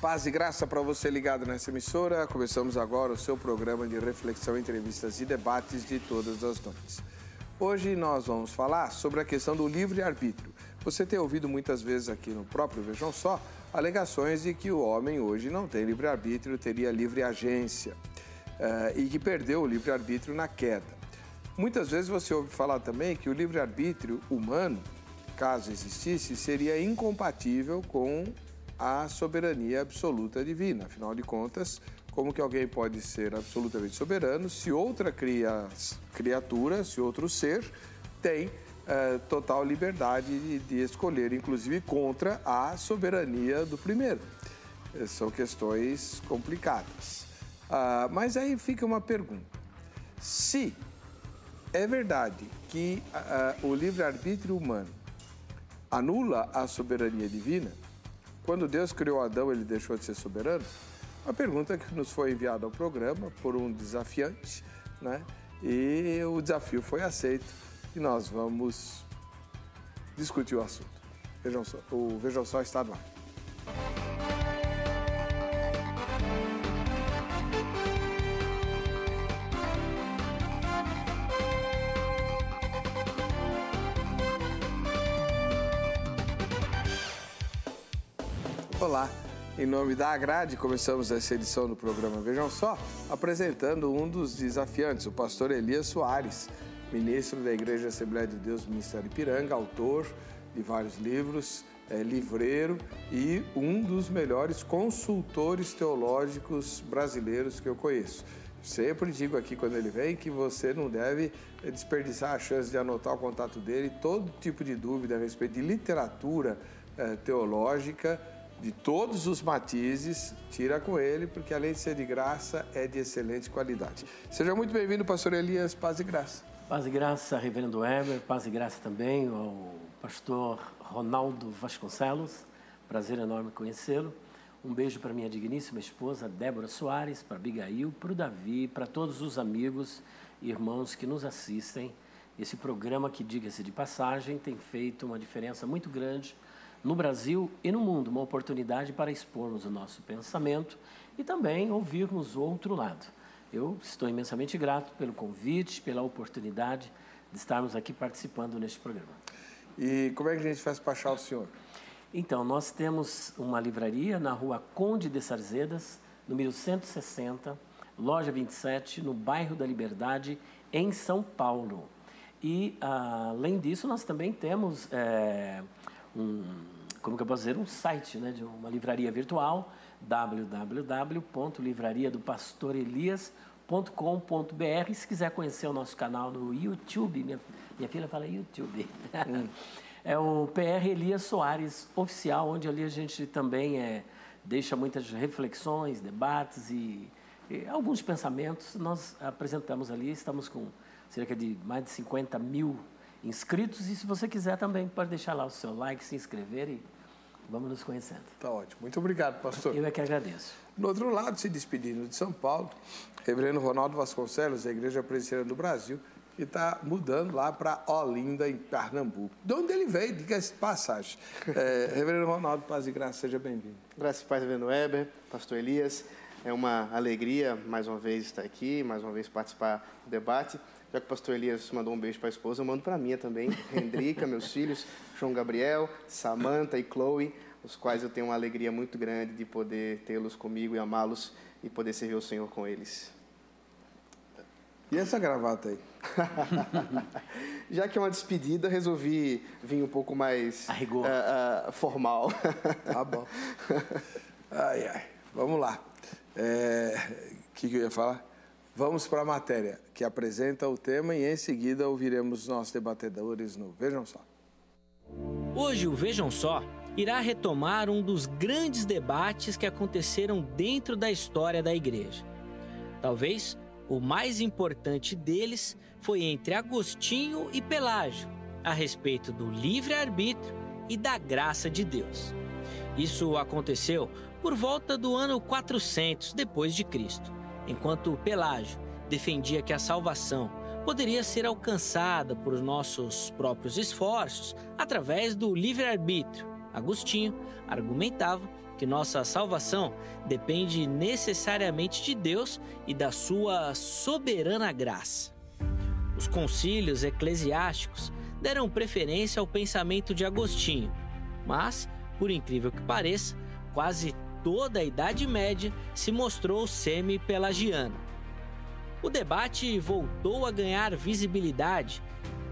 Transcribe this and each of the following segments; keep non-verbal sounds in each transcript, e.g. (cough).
Paz e graça para você ligado nessa emissora. Começamos agora o seu programa de reflexão, entrevistas e debates de todas as noites. Hoje nós vamos falar sobre a questão do livre-arbítrio. Você tem ouvido muitas vezes aqui no próprio Vejam Só alegações de que o homem hoje não tem livre-arbítrio, teria livre agência uh, e que perdeu o livre-arbítrio na queda. Muitas vezes você ouve falar também que o livre-arbítrio humano, caso existisse, seria incompatível com a soberania absoluta divina. Afinal de contas, como que alguém pode ser absolutamente soberano se outra criatura, se outro ser tem é, total liberdade de, de, escolher, inclusive contra a soberania do primeiro? Eh, são questões complicadas. Ah, mas aí fica uma pergunta: se é verdade que ah, o livre-arbítrio humano anula a soberania divina, quando Deus criou Adão, ele deixou de ser soberano? Uma pergunta que nos foi enviada ao programa por um desafiante, né? E o desafio foi aceito e nós vamos discutir o assunto. Vejam só, o Vejam Só está no ar. Olá, em nome da Agrade, começamos essa edição do programa Vejam Só, apresentando um dos desafiantes, o pastor Elias Soares, ministro da Igreja Assembleia de Deus Ministério Ipiranga, autor de vários livros, é, livreiro e um dos melhores consultores teológicos brasileiros que eu conheço. Sempre digo aqui quando ele vem que você não deve desperdiçar a chance de anotar o contato dele, todo tipo de dúvida a respeito de literatura é, teológica de todos os matizes, tira com ele, porque além de ser de graça, é de excelente qualidade. Seja muito bem-vindo, pastor Elias, paz e graça. Paz e graça, reverendo Weber, paz e graça também ao pastor Ronaldo Vasconcelos, prazer enorme conhecê-lo. Um beijo para minha digníssima esposa Débora Soares, para Abigail, para o Davi, para todos os amigos e irmãos que nos assistem. Esse programa que, diga-se de passagem, tem feito uma diferença muito grande no Brasil e no mundo, uma oportunidade para expormos o nosso pensamento e também ouvirmos o outro lado. Eu estou imensamente grato pelo convite, pela oportunidade de estarmos aqui participando neste programa. E como é que a gente faz para achar o senhor? Então, nós temos uma livraria na rua Conde de Sarzedas, número 160, loja 27, no bairro da Liberdade, em São Paulo. E, além disso, nós também temos é, um, como que eu posso dizer, um site, né, de uma livraria virtual, www.livrariadopastorelias.com.br. Se quiser conhecer o nosso canal no YouTube, minha, minha filha fala YouTube. Hum. (laughs) é o PR Elias Soares Oficial, onde ali a gente também é, deixa muitas reflexões, debates e, e alguns pensamentos. Nós apresentamos ali, estamos com cerca de mais de 50 mil inscritos. E se você quiser também, pode deixar lá o seu like, se inscrever e vamos nos conhecendo. Tá ótimo. Muito obrigado, pastor. Eu é que agradeço. No outro lado, se despedindo de São Paulo, reverendo Ronaldo Vasconcelos, da Igreja Presbiteriana do Brasil, que está mudando lá para Olinda, em Pernambuco. De onde ele veio, diga-se passagem. É, (laughs) reverendo Ronaldo, paz e graça, seja bem-vindo. Graças e paz, reverendo Weber, pastor Elias. É uma alegria, mais uma vez, estar aqui, mais uma vez participar do debate. Já que o pastor Elias mandou um beijo para a esposa, eu mando para a minha também, Hendrika, meus (laughs) filhos, João Gabriel, Samantha e Chloe, os quais eu tenho uma alegria muito grande de poder tê-los comigo e amá-los e poder servir o Senhor com eles. E essa gravata aí? (laughs) Já que é uma despedida, resolvi vir um pouco mais uh, uh, formal. tá bom. (laughs) Ai, ai. Vamos lá. O é, que, que eu ia falar? Vamos para a matéria que apresenta o tema e em seguida ouviremos nossos debatedores no Vejam Só. Hoje o Vejam Só irá retomar um dos grandes debates que aconteceram dentro da história da igreja. Talvez o mais importante deles foi entre Agostinho e Pelágio, a respeito do livre-arbítrio e da graça de Deus. Isso aconteceu por volta do ano 400 depois de Cristo enquanto Pelágio defendia que a salvação poderia ser alcançada por nossos próprios esforços através do livre-arbítrio. Agostinho argumentava que nossa salvação depende necessariamente de Deus e da sua soberana graça. Os concílios eclesiásticos deram preferência ao pensamento de Agostinho, mas, por incrível que pareça, quase toda a Idade Média se mostrou semi-pelagiana. O debate voltou a ganhar visibilidade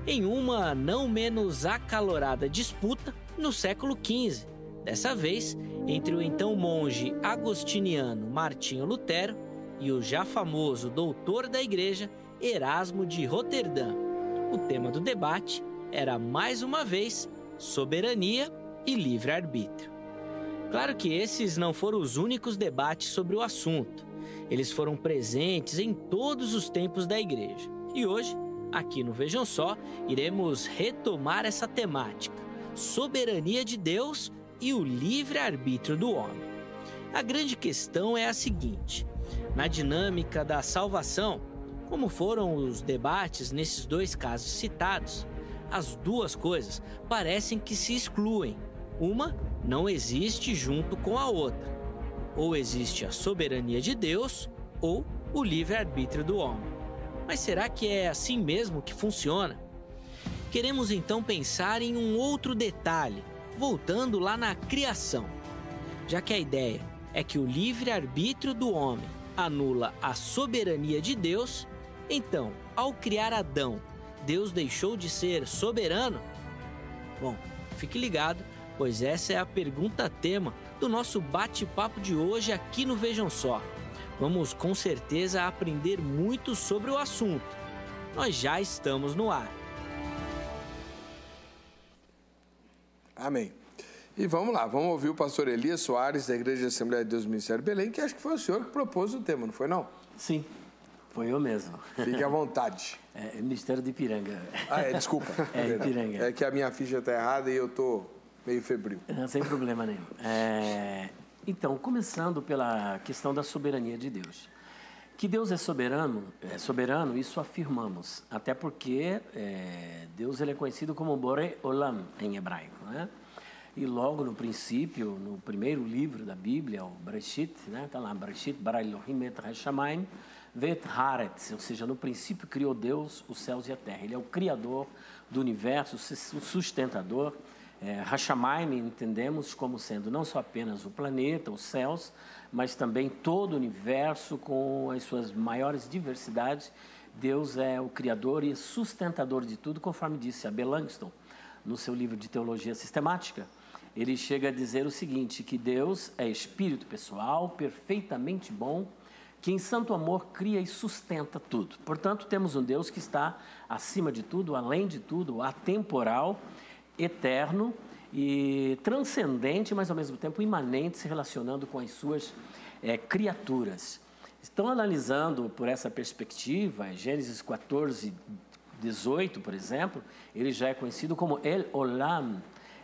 em uma não menos acalorada disputa no século XV, dessa vez entre o então monge agostiniano Martinho Lutero e o já famoso doutor da igreja Erasmo de Roterdã. O tema do debate era mais uma vez soberania e livre-arbítrio. Claro que esses não foram os únicos debates sobre o assunto. Eles foram presentes em todos os tempos da igreja. E hoje, aqui no Vejam Só, iremos retomar essa temática: soberania de Deus e o livre-arbítrio do homem. A grande questão é a seguinte: na dinâmica da salvação, como foram os debates nesses dois casos citados, as duas coisas parecem que se excluem. Uma não existe junto com a outra. Ou existe a soberania de Deus ou o livre-arbítrio do homem. Mas será que é assim mesmo que funciona? Queremos então pensar em um outro detalhe, voltando lá na criação. Já que a ideia é que o livre-arbítrio do homem anula a soberania de Deus, então, ao criar Adão, Deus deixou de ser soberano? Bom, fique ligado, pois essa é a pergunta tema do nosso bate-papo de hoje aqui no Vejam Só. Vamos com certeza aprender muito sobre o assunto. Nós já estamos no ar. Amém. E vamos lá, vamos ouvir o pastor Elias Soares, da Igreja de Assembleia de Deus Ministério Belém, que acho que foi o senhor que propôs o tema, não foi não? Sim, foi eu mesmo. Fique à vontade. (laughs) É, é Ministério de Ipiranga. Ah, é, desculpa. (laughs) É, Ipiranga. É que a minha ficha está errada e eu tô meio febril. (laughs) Sem problema nenhum. É, então, começando pela questão da soberania de Deus. Que Deus é soberano, é soberano, isso afirmamos. Até porque é, Deus ele é conhecido como Bore Olam em hebraico, né? E logo no princípio, no primeiro livro da Bíblia, o Breshit, né? Está lá, Breshit bara Elohim et Hashamayim, Vet Haaretz, ou seja, no princípio criou Deus os céus e a terra. Ele é o criador do universo, o sustentador. É, entendemos como sendo não só apenas o planeta, os céus, mas também todo o universo com as suas maiores diversidades. Deus é o criador e sustentador de tudo, conforme disse a Langston no seu livro de teologia sistemática. Ele chega a dizer o seguinte: que Deus é espírito pessoal, perfeitamente bom, que em santo amor cria e sustenta tudo. Portanto, temos um Deus que está acima de tudo, além de tudo, atemporal, eterno e transcendente, mas ao mesmo tempo imanente, se relacionando com as suas é, criaturas. Estão analisando por essa perspectiva, Gênesis 14, 18, por exemplo, ele já é conhecido como El Olam,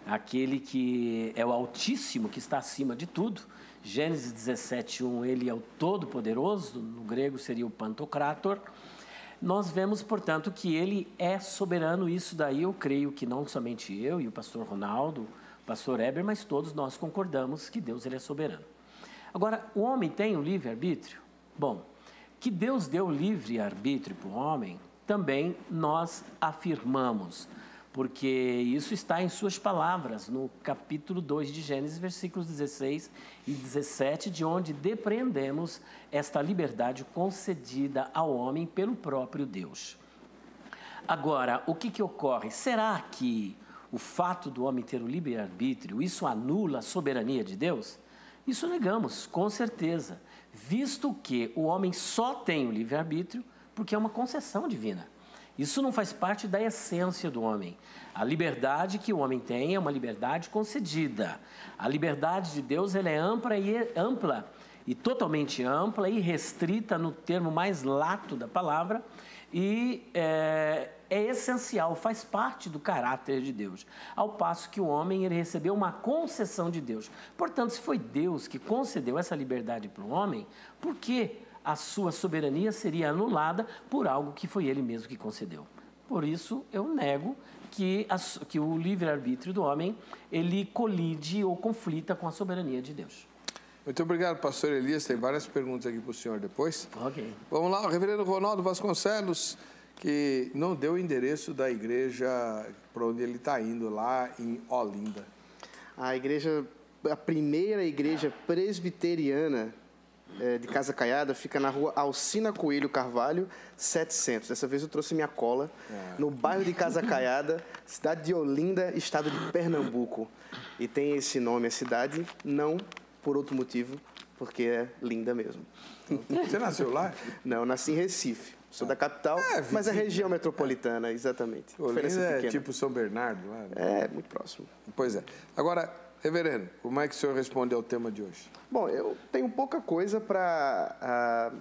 aquele que é o Altíssimo, que está acima de tudo. Gênesis 17, 1, ele é o Todo-Poderoso, no grego seria o Pantocrator. Nós vemos, portanto, que ele é soberano, isso daí eu creio que não somente eu e o pastor Ronaldo, o pastor Eber, mas todos nós concordamos que Deus ele é soberano. Agora, o homem tem o livre-arbítrio? Bom, que Deus deu livre-arbítrio para o homem, também nós afirmamos porque isso está em suas palavras, no capítulo 2 de Gênesis, versículos 16 e 17, de onde depreendemos esta liberdade concedida ao homem pelo próprio Deus. Agora, o que, que ocorre? Será que o fato do homem ter o livre-arbítrio, isso anula a soberania de Deus? Isso negamos, com certeza, visto que o homem só tem o livre-arbítrio porque é uma concessão divina. Isso não faz parte da essência do homem. A liberdade que o homem tem é uma liberdade concedida. A liberdade de Deus ela é ampla e ampla e totalmente ampla e restrita no termo mais lato da palavra e é, é, essencial, faz parte do caráter de Deus. Ao passo que o homem ele recebeu uma concessão de Deus. Portanto, se foi Deus que concedeu essa liberdade para o homem, por que a sua soberania seria anulada por algo que foi ele mesmo que concedeu. Por isso, eu nego que, a, que o livre-arbítrio do homem ele colide ou conflita com a soberania de Deus. Muito obrigado, pastor Elias. Tem várias perguntas aqui para o senhor depois. Ok. Vamos lá, o reverendo Ronaldo Vasconcelos, que não deu o endereço da igreja para onde ele está indo, lá em Olinda. A igreja, a primeira igreja presbiteriana é, de Casa Caiada fica na rua Alcina Coelho Carvalho, 700. Dessa vez eu trouxe minha cola, é. no bairro de Casa Caiada, cidade de Olinda, estado de Pernambuco. E tem esse nome a cidade, não por outro motivo, porque é linda mesmo. Você nasceu lá? Não, nasci em Recife. Sou da capital, é, mas é região metropolitana, exatamente. Olinda é tipo São Bernardo lá? Né? É, muito próximo. Pois é. Agora, Reverendo, como é que o senhor responde ao tema de hoje? Bom, eu tenho pouca coisa para uh, ah,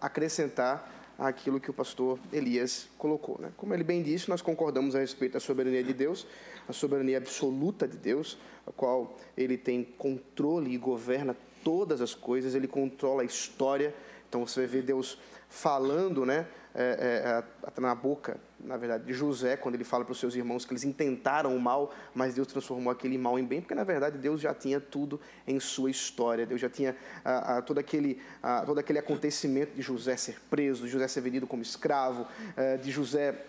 acrescentar àquilo que o pastor Elias colocou. Né? Como ele bem disse, nós concordamos a respeito da soberania de Deus, a soberania absoluta de Deus, a qual ele tem controle e governa todas as coisas, ele controla a história. Então você ver Deus falando, né? É, é, na boca, na verdade, de José, quando ele fala para os seus irmãos que eles intentaram o mal, mas Deus transformou aquele mal em bem, porque na verdade Deus já tinha tudo em sua história. Deus já tinha ah, ah, todo, aquele, ah, todo aquele acontecimento de José ser preso, de José ser vendido como escravo, eh, de José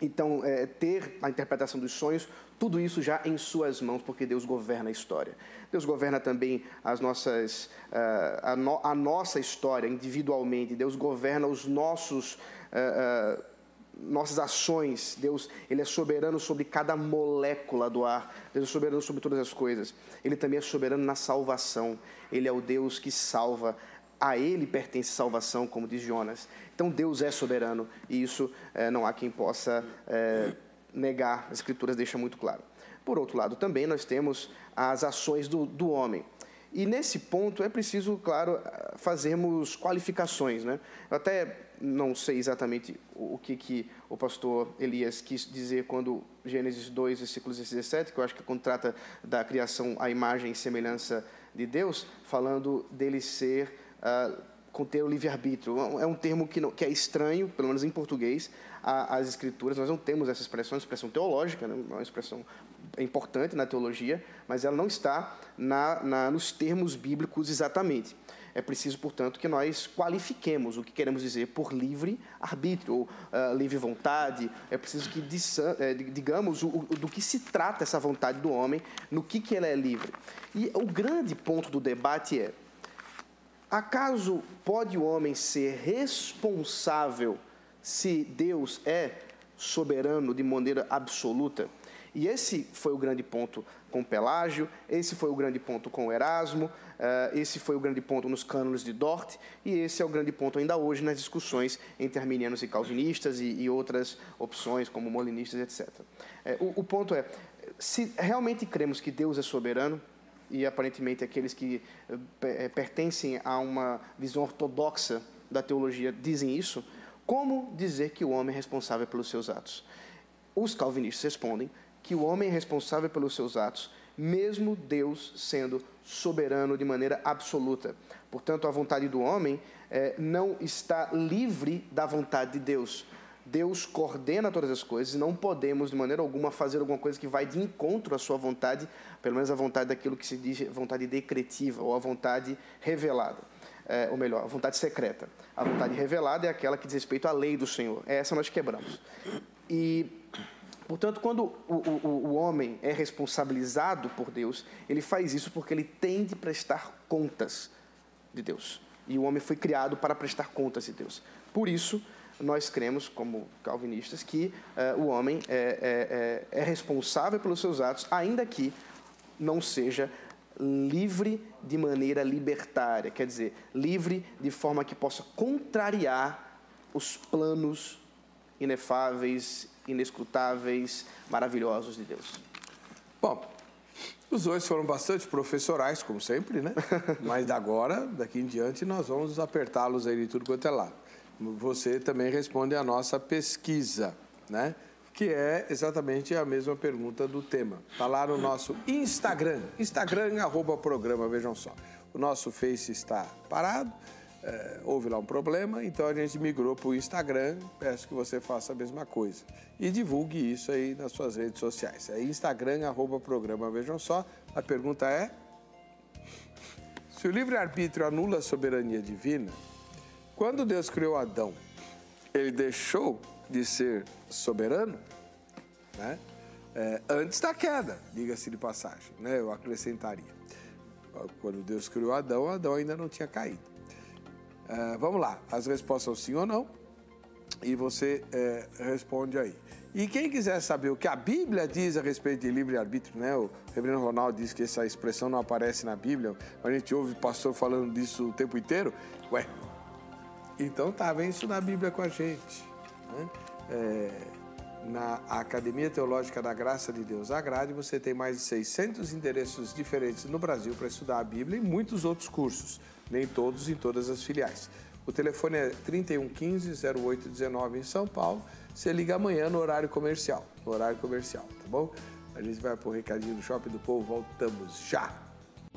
então, é, ter a interpretação dos sonhos, tudo isso já em suas mãos, porque Deus governa a história. Deus governa também as nossas, uh, a, no, a, nossa história individualmente. Deus governa os nossos, uh, nossas ações. Deus ele é soberano sobre cada molécula do ar. Deus é soberano sobre todas as coisas. Ele também é soberano na salvação. Ele é o Deus que salva a ele pertence salvação, como diz Jonas. Então Deus é soberano e isso é, não há quem possa negar. As Escrituras deixam muito claro. Por outro lado, também nós temos as ações do, do homem. E nesse ponto é preciso, claro, fazermos qualificações. Né? Eu até não sei exatamente o que, que o pastor Elias quis dizer quando Gênesis 2, versículos 17, que eu acho que quando trata da criação à imagem e semelhança de Deus, falando dele ser uh, com ter o livre-arbítrio. É um termo que, não, que, é estranho, pelo menos em português, às escrituras. Nós não temos essa expressão, expressão teológica, né? uma expressão importante na teologia, mas ela não está na, na, nos termos bíblicos exatamente. É preciso, portanto, que nós qualifiquemos o que queremos dizer por livre arbítrio ou uh, livre vontade. É preciso que eh, digamos o, o, do que se trata essa vontade do homem, no que, que ela é livre. E o grande ponto do debate é Acaso pode o homem ser responsável se Deus é soberano de maneira absoluta? E esse foi o grande ponto com Pelágio, esse foi o grande ponto com Erasmo, eh, esse foi o grande ponto nos cânones de Dort, e esse é o grande ponto ainda hoje nas discussões entre arminianos e calvinistas e, e outras opções, como molinistas, etc. Eh, o, o ponto é, se realmente cremos que Deus é soberano, e aparentemente aqueles que é, pertencem a uma visão ortodoxa da teologia dizem isso, como dizer que o homem é responsável pelos seus atos? Os calvinistas respondem que o homem é responsável pelos seus atos, mesmo Deus sendo soberano de maneira absoluta. Portanto, a vontade do homem é, não está livre da vontade de Deus. Deus coordena todas as coisas e não podemos, de maneira alguma, fazer alguma coisa que vai de encontro à sua vontade, pelo menos a vontade daquilo que se diz vontade decretiva ou a vontade revelada. É, ou melhor, a vontade secreta. A vontade revelada é aquela que diz respeito à lei do Senhor. Essa nós quebramos. E, portanto, quando o, o, o homem é responsabilizado por Deus, ele faz isso porque ele tem de prestar contas de Deus. E o homem foi criado para prestar contas de Deus. Por isso, nós cremos, como calvinistas, que uh, o homem é, é, é, é responsável pelos seus atos, ainda que não seja livre de maneira libertária, quer dizer, livre de forma que possa contrariar os planos inefáveis, inescrutáveis, maravilhosos de Deus. Bom, os dois foram bastante professorais, como sempre, né? (laughs) Mas agora, daqui em diante, nós vamos apertá-los aí de tudo quanto é lado você também responde à nossa pesquisa, né? que é exatamente a mesma pergunta do tema. Está lá no nosso Instagram, Instagram, arroba programa, vejam só. O nosso Face está parado, é, houve lá um problema, então a gente migrou para o Instagram, peço que você faça a mesma coisa. E divulgue isso aí nas suas redes sociais. É Instagram, arroba programa, vejam só. A pergunta é... Se o livre-arbítrio anula a soberania divina, quando Deus criou Adão, ele deixou de ser soberano, né? É, antes da queda, diga-se de passagem, né? Eu acrescentaria. Quando Deus criou Adão, Adão ainda não tinha caído. É, vamos lá, as respostas são sim ou não, e você é, responde aí. E quem quiser saber o que a Bíblia diz a respeito de livre-arbítrio, né? O reverendo Ronaldo disse que essa expressão não aparece na Bíblia, a gente ouve o pastor falando disso o tempo inteiro. Ué, então tá, vem isso na Bíblia com a gente. Né? É, na Academia Teológica da Graça de Deus, a Grade, você tem mais de 600 endereços diferentes no Brasil para estudar a Bíblia e muitos outros cursos, nem todos em todas as filiais. O telefone é 3115-0819 em São Paulo. Você liga amanhã no horário comercial. No horário comercial, tá bom? A gente vai pro recadinho do Shopping do Povo. Voltamos já!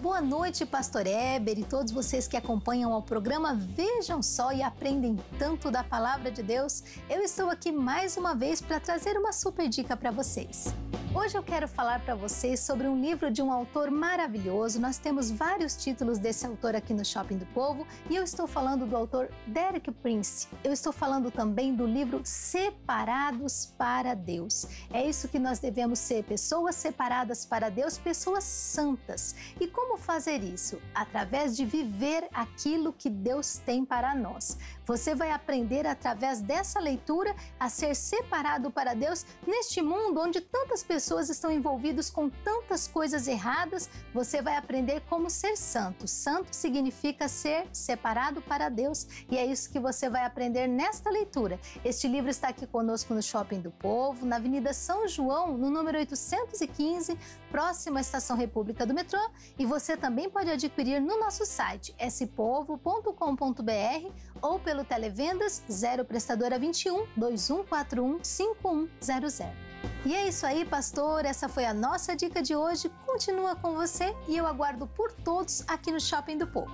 Boa noite, Pastor Eber e todos vocês que acompanham o programa Vejam Só e aprendem tanto da palavra de Deus. Eu estou aqui mais uma vez para trazer uma super dica para vocês. Hoje eu quero falar para vocês sobre um livro de um autor maravilhoso. Nós temos vários títulos desse autor aqui no Shopping do Povo e eu estou falando do autor Derek Prince. Eu estou falando também do livro Separados para Deus. É isso que nós devemos ser, pessoas separadas para Deus, pessoas santas. E como fazer isso? Através de viver aquilo que Deus tem para nós. Você vai aprender através dessa leitura a ser separado para Deus neste mundo onde tantas pessoas estão envolvidas com tantas coisas erradas, você vai aprender como ser santo. Santo significa ser separado para Deus e é isso que você vai aprender nesta leitura. Este livro está aqui conosco no Shopping do Povo, na Avenida São João, no número 815, próxima Estação República do Metrô, e você também pode adquirir no nosso site spovo.com.br ou pelo Televendas 0 Prestadora 21 2141 5100. E é isso aí, pastor. Essa foi a nossa dica de hoje. Continua com você e eu aguardo por todos aqui no Shopping do Povo.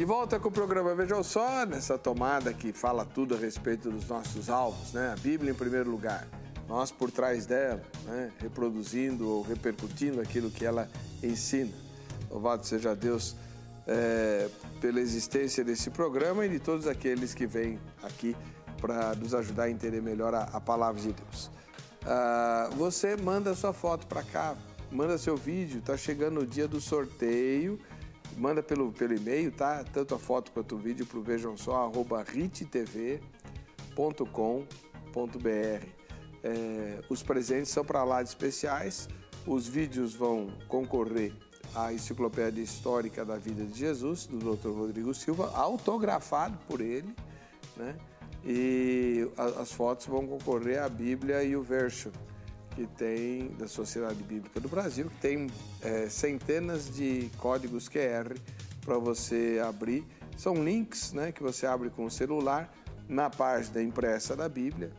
De volta com o programa Vejam Só, nessa tomada que fala tudo a respeito dos nossos alvos, né? A Bíblia em primeiro lugar nós por trás dela, né, reproduzindo ou repercutindo aquilo que ela ensina. Louvado seja Deus é, pela existência desse programa e de todos aqueles que vêm aqui para nos ajudar a entender melhor a, a palavra de Deus. Ah, você manda sua foto para cá, manda seu vídeo, tá chegando o dia do sorteio, manda pelo, pelo e-mail, tá? Tanto a foto quanto o vídeo para o vejam só, arroba rittv.com.br. É, os presentes são para lá de especiais. Os vídeos vão concorrer à Enciclopédia Histórica da Vida de Jesus, do Dr. Rodrigo Silva, autografado por ele, né? E as fotos vão concorrer à Bíblia e o Version, que tem, da Sociedade Bíblica do Brasil, que tem é, centenas de códigos QR para você abrir. São links né, que você abre com o celular na página impressa da Bíblia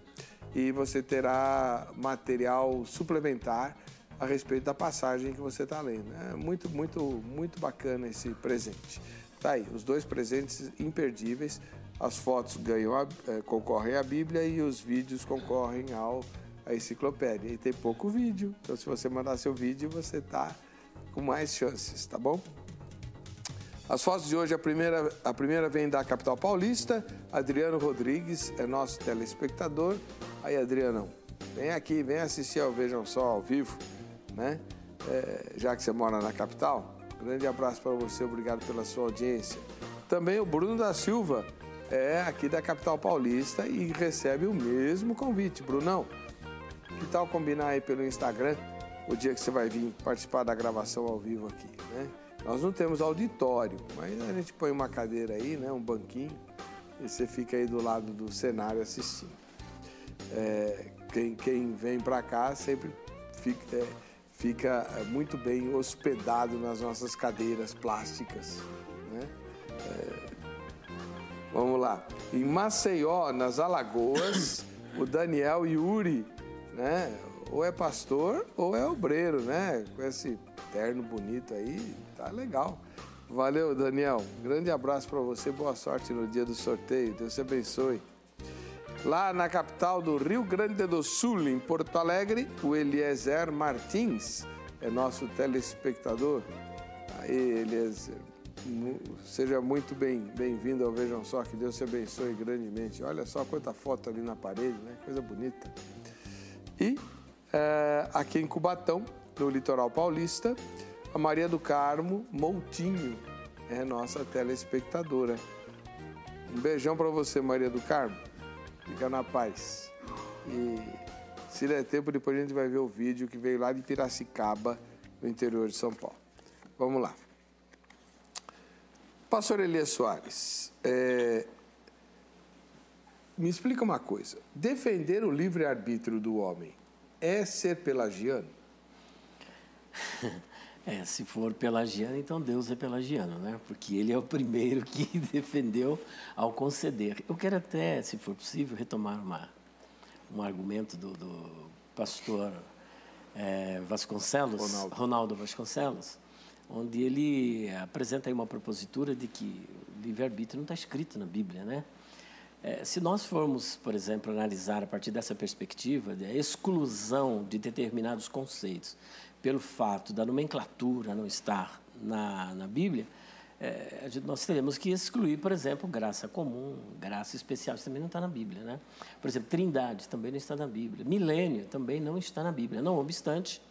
e você terá material suplementar a respeito da passagem que você está lendo. É muito, muito, muito bacana esse presente. Tá aí, os dois presentes imperdíveis. As fotos ganham a, é, concorrem à Bíblia e os vídeos concorrem ao à enciclopédia. E tem pouco vídeo, então se você mandar seu vídeo, você está com mais chances, tá bom? As fotos de hoje, a primeira, a primeira vem da capital paulista. Adriano Rodrigues é nosso telespectador. Aí, Adriano, vem aqui, vem assistir ao Vejam Só ao vivo, né? É, já que você mora na capital. Grande abraço para você, obrigado pela sua audiência. Também o Bruno da Silva é aqui da capital paulista e recebe o mesmo convite. Brunão, que tal combinar aí pelo Instagram o dia que você vai vir participar da gravação ao vivo aqui, né? Nós não temos auditório, mas a gente põe uma cadeira aí, né, um banquinho, e você fica aí do lado do cenário assistindo. É, quem, quem vem para cá sempre fica, é, fica muito bem hospedado nas nossas cadeiras plásticas. Né? É, vamos lá. Em Maceió, nas Alagoas, (coughs) o Daniel Yuri, né? Ou é pastor ou é obreiro, né? Com esse terno bonito aí, tá legal. Valeu, Daniel. grande abraço para você, boa sorte no dia do sorteio. Deus te abençoe. Lá na capital do Rio Grande do Sul, em Porto Alegre, o Eliezer Martins é nosso telespectador. Aí, Eliezer, seja muito bem-vindo bem ao Vejam Só, que Deus te abençoe grandemente. Olha só quanta foto ali na parede, né? Coisa bonita. E é, aqui em Cubatão, no litoral paulista, a Maria do Carmo Moutinho é nossa telespectadora. Um beijão para você, Maria do Carmo. Fica na paz. E se der tempo, depois a gente vai ver o vídeo que veio lá de Piracicaba, no interior de São Paulo. Vamos lá. Pastor Elias Soares, é... me explica uma coisa. Defender o livre-arbítrio do homem é ser pelagiano? (laughs) É, se for pelagiano, então Deus é pelagiano, né? Porque ele é o primeiro que (laughs) defendeu ao conceder. Eu quero até, se for possível, retomar uma, um argumento do, do pastor é, Vasconcelos, Ronaldo. Ronaldo Vasconcelos, onde ele apresenta aí uma propositura de que livre-arbítrio não está escrito na Bíblia, né? É, se nós formos, por exemplo, analisar a partir dessa perspectiva, da exclusão de determinados conceitos pelo fato da nomenclatura não estar na, na Bíblia, é, nós teremos que excluir, por exemplo, graça comum, graça especial, isso também não está na Bíblia. Né? Por exemplo, trindade também não está na Bíblia. Milênio também não está na Bíblia. Não obstante,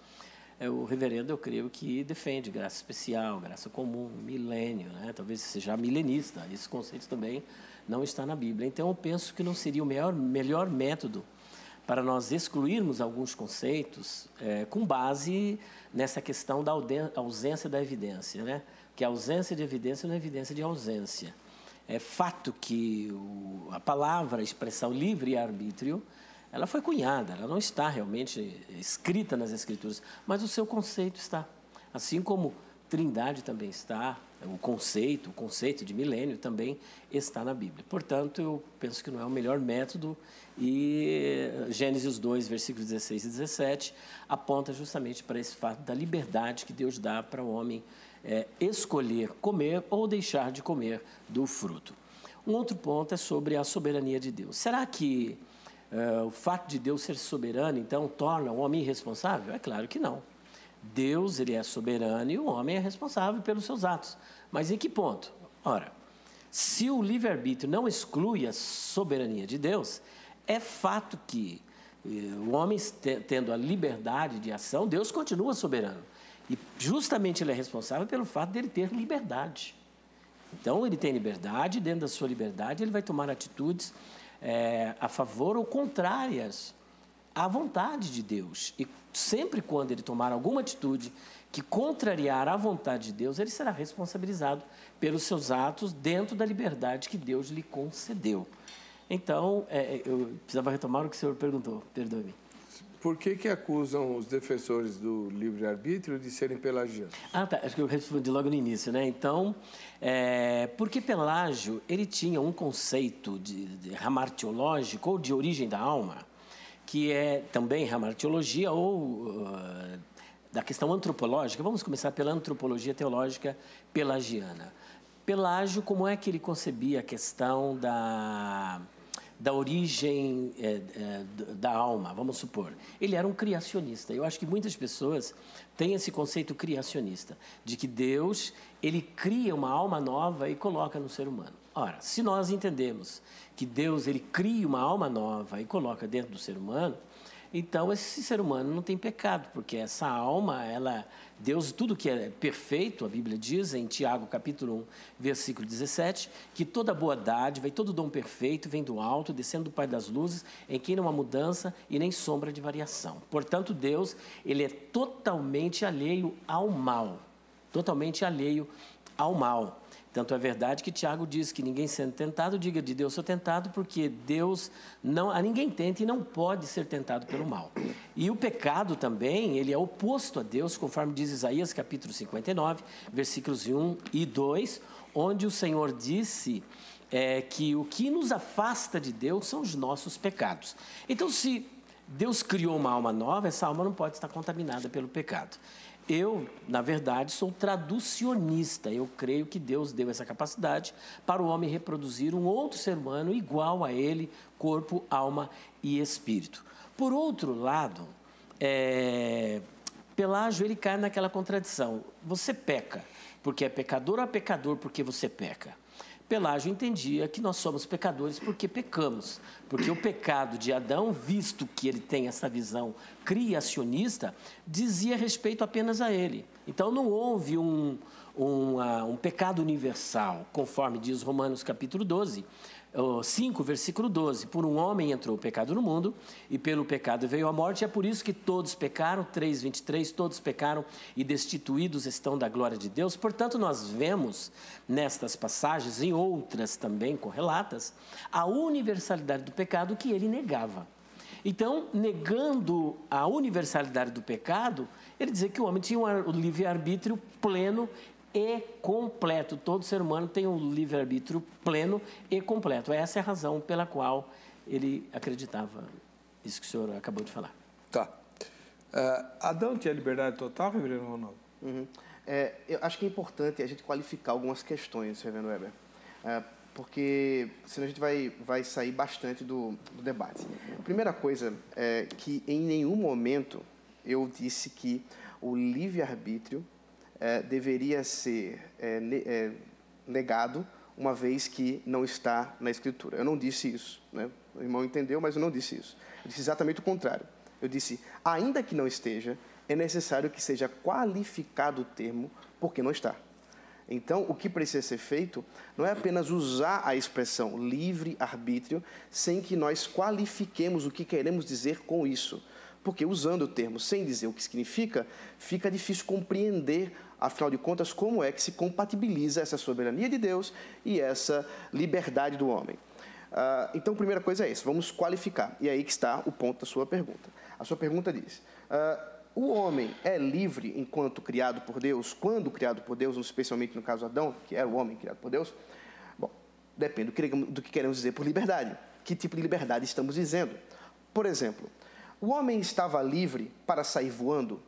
é, o reverendo, eu creio que defende graça especial, graça comum, milênio, né? talvez seja milenista. Esses conceitos também não está na Bíblia. Então, eu penso que não seria o melhor, melhor método para nós excluirmos alguns conceitos é, com base nessa questão da ausência da evidência, né? Que a ausência de evidência não é evidência de ausência. É fato que o, a palavra, a expressão livre arbítrio, ela foi cunhada, ela não está realmente escrita nas escrituras, mas o seu conceito está. Assim como Trindade também está, o conceito, o conceito de milênio também está na Bíblia. Portanto, eu penso que não é o melhor método e Gênesis 2, versículos 16 e 17 aponta justamente para esse fato da liberdade que Deus dá para o homem é, escolher comer ou deixar de comer do fruto. Um outro ponto é sobre a soberania de Deus. Será que é, o fato de Deus ser soberano, então, torna o homem irresponsável? É claro que não. Deus ele é soberano e o homem é responsável pelos seus atos. Mas em que ponto? Ora, se o livre-arbítrio não exclui a soberania de Deus, é fato que eh, o homem tendo a liberdade de ação, Deus continua soberano. E justamente ele é responsável pelo fato dele ter liberdade. Então ele tem liberdade, dentro da sua liberdade ele vai tomar atitudes é, a favor ou contrárias à vontade de Deus. E sempre quando ele tomar alguma atitude que contrariar a vontade de Deus, ele será responsabilizado pelos seus atos dentro da liberdade que Deus lhe concedeu. Então, é, é eu precisava retomar o que o senhor perguntou, perdoe-me. Por que, que acusam os defensores do livre-arbítrio de serem pelagianos? Ah, tá. Acho que eu respondi logo no início, né? Então, é, porque Pelágio, ele tinha um conceito de, de ramartiológico ou de origem da alma, que é também ramartiologia ou uh, da questão antropológica. Vamos começar pela antropologia teológica pelagiana. Pelágio, como é que ele concebia a questão da da origem é, é, da alma, vamos supor. Ele era um criacionista. Eu acho que muitas pessoas têm esse conceito criacionista, de que Deus ele cria uma alma nova e coloca no ser humano. Ora, se nós entendemos que Deus ele cria uma alma nova e coloca dentro do ser humano, então esse ser humano não tem pecado, porque essa alma, ela Deus, tudo que é perfeito, a Bíblia diz em Tiago capítulo 1, versículo 17, que toda boa dádiva e todo dom perfeito vem do alto, descendo do Pai das luzes, em quem não há mudança e nem sombra de variação. Portanto, Deus, ele é totalmente alheio ao mal, totalmente alheio ao mal. Tanto é verdade que Tiago diz que ninguém sendo tentado, diga de Deus sou tentado, porque Deus não a ninguém tenta e não pode ser tentado pelo mal. E o pecado também, ele é oposto a Deus, conforme diz Isaías capítulo 59, versículos 1 e 2, onde o Senhor disse é, que o que nos afasta de Deus são os nossos pecados. Então, se Deus criou uma alma nova, essa alma não pode estar contaminada pelo pecado. Eu, na verdade, sou traducionista. Eu creio que Deus deu essa capacidade para o homem reproduzir um outro ser humano igual a ele, corpo, alma e espírito. Por outro lado, é... Pelágio ele cai naquela contradição. Você peca porque é pecador ou é pecador porque você peca? Pelágio entendia que nós somos pecadores porque pecamos, porque o pecado de Adão, visto que ele tem essa visão criacionista, dizia respeito apenas a ele. Então não houve um, um, uh, um pecado universal, conforme diz Romanos capítulo 12, 5, versículo 12. Por um homem entrou o pecado no mundo, e pelo pecado veio a morte, e é por isso que todos pecaram. 3, 23. Todos pecaram e destituídos estão da glória de Deus. Portanto, nós vemos nestas passagens, em outras também correlatas, a universalidade do pecado que ele negava. Então, negando a universalidade do pecado, ele dizia que o homem tinha um livre-arbítrio pleno e completo. Todo ser humano tem um livre-arbítrio pleno e completo. Essa é a razão pela qual ele acreditava isso que o senhor acabou de falar. Tá. Uh, Adão tinha liberdade total, reverendo Ronaldo? Uhum. É, eu acho que é importante a gente qualificar algumas questões, reverendo Weber, é, porque senão a gente vai, vai sair bastante do, do debate. A primeira coisa é que em nenhum momento eu disse que o livre-arbítrio é, deveria ser é, é, negado, uma vez que não está na Escritura. Eu não disse isso. Né? O irmão entendeu, mas eu não disse isso. Eu disse exatamente o contrário. Eu disse, ainda que não esteja, é necessário que seja qualificado o termo, porque não está. Então, o que precisa ser feito não é apenas usar a expressão livre-arbítrio sem que nós qualifiquemos o que queremos dizer com isso. Porque usando o termo sem dizer o que significa, fica difícil compreender Afinal de contas, como é que se compatibiliza essa soberania de Deus e essa liberdade do homem? Uh, então, a primeira coisa é isso, vamos qualificar. E aí que está o ponto da sua pergunta. A sua pergunta diz: uh, o homem é livre enquanto criado por Deus, quando criado por Deus, especialmente no caso Adão, que era o homem criado por Deus? Bom, depende do que queremos dizer por liberdade. Que tipo de liberdade estamos dizendo? Por exemplo, o homem estava livre para sair voando?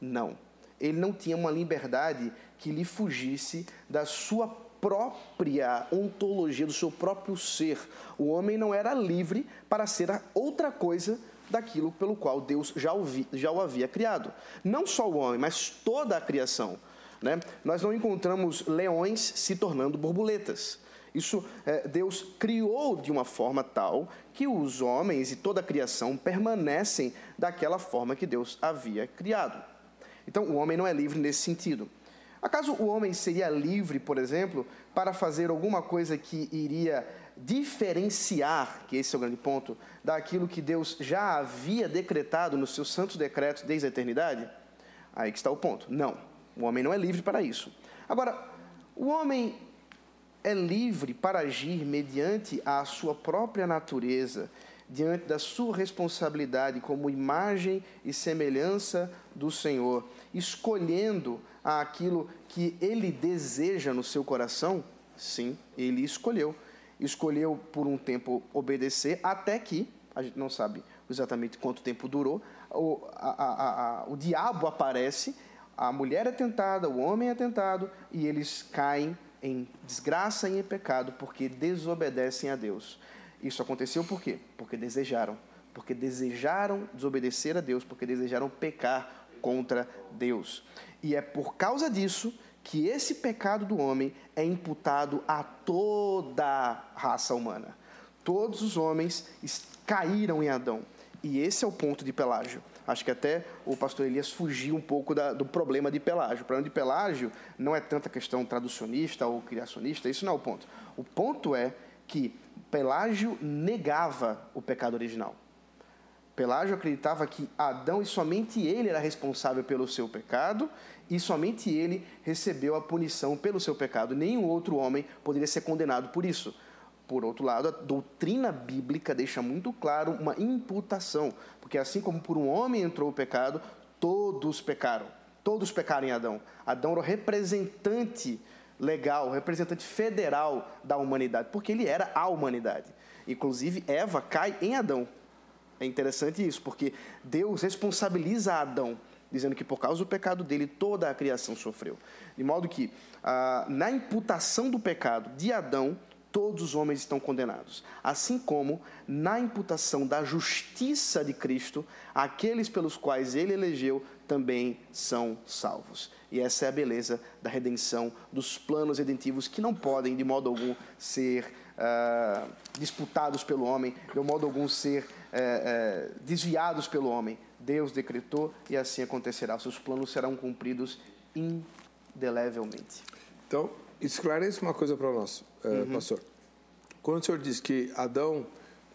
Não ele não tinha uma liberdade que lhe fugisse da sua própria ontologia, do seu próprio ser. O homem não era livre para ser outra coisa daquilo pelo qual Deus já o, vi, já o havia criado. Não só o homem, mas toda a criação. Né? Nós não encontramos leões se tornando borboletas. Isso é, Deus criou de uma forma tal que os homens e toda a criação permanecem daquela forma que Deus havia criado. Então, o homem não é livre nesse sentido. Acaso o homem seria livre, por exemplo, para fazer alguma coisa que iria diferenciar, que esse é o grande ponto, daquilo que Deus já havia decretado nos seus santos decretos desde a eternidade? Aí que está o ponto. Não, o homem não é livre para isso. Agora, o homem é livre para agir mediante a sua própria natureza diante da sua responsabilidade como imagem e semelhança do Senhor, escolhendo aquilo que ele deseja no seu coração? Sim, ele escolheu. Escolheu por um tempo obedecer, até que, a gente não sabe exatamente quanto tempo durou, o, a, a, a, o diabo aparece, a mulher é tentada, o homem é tentado, e eles caem em desgraça e em pecado porque desobedecem a Deus. Isso aconteceu por quê? Porque desejaram. Porque desejaram desobedecer a Deus, porque desejaram pecar contra Deus. E é por causa disso que esse pecado do homem é imputado a toda a raça humana. Todos os homens caíram em Adão. E esse é o ponto de Pelágio. Acho que até o pastor Elias fugiu um pouco da, do problema de Pelágio. O problema de Pelágio não é tanta questão traducionista ou criacionista, isso não é o ponto. O ponto é que Pelágio negava o pecado original. Pelágio acreditava que Adão e somente ele era responsável pelo seu pecado e somente ele recebeu a punição pelo seu pecado. Nenhum outro homem poderia ser condenado por isso. Por outro lado, a doutrina bíblica deixa muito claro uma imputação, porque assim como por um homem entrou o pecado, todos pecaram. Todos pecaram em Adão. Adão era o representante legal, representante federal da humanidade, porque ele era a humanidade. Inclusive, Eva cai em Adão. É interessante isso, porque Deus responsabiliza Adão dizendo que por causa do pecado dele toda a criação sofreu. De modo que, ah, na imputação do pecado de Adão, todos os homens estão condenados. Assim como, na imputação da justiça de Cristo, aqueles pelos quais ele elegeu também são salvos. E essa é a beleza da redenção, dos planos redentivos que não podem, de modo algum, ser uh, disputados pelo homem, de modo algum, ser uh, uh, desviados pelo homem. Deus decretou e assim acontecerá. Seus planos serão cumpridos indelevelmente. Então, esclareça uma coisa para nós, uhum. pastor. Quando o senhor diz que Adão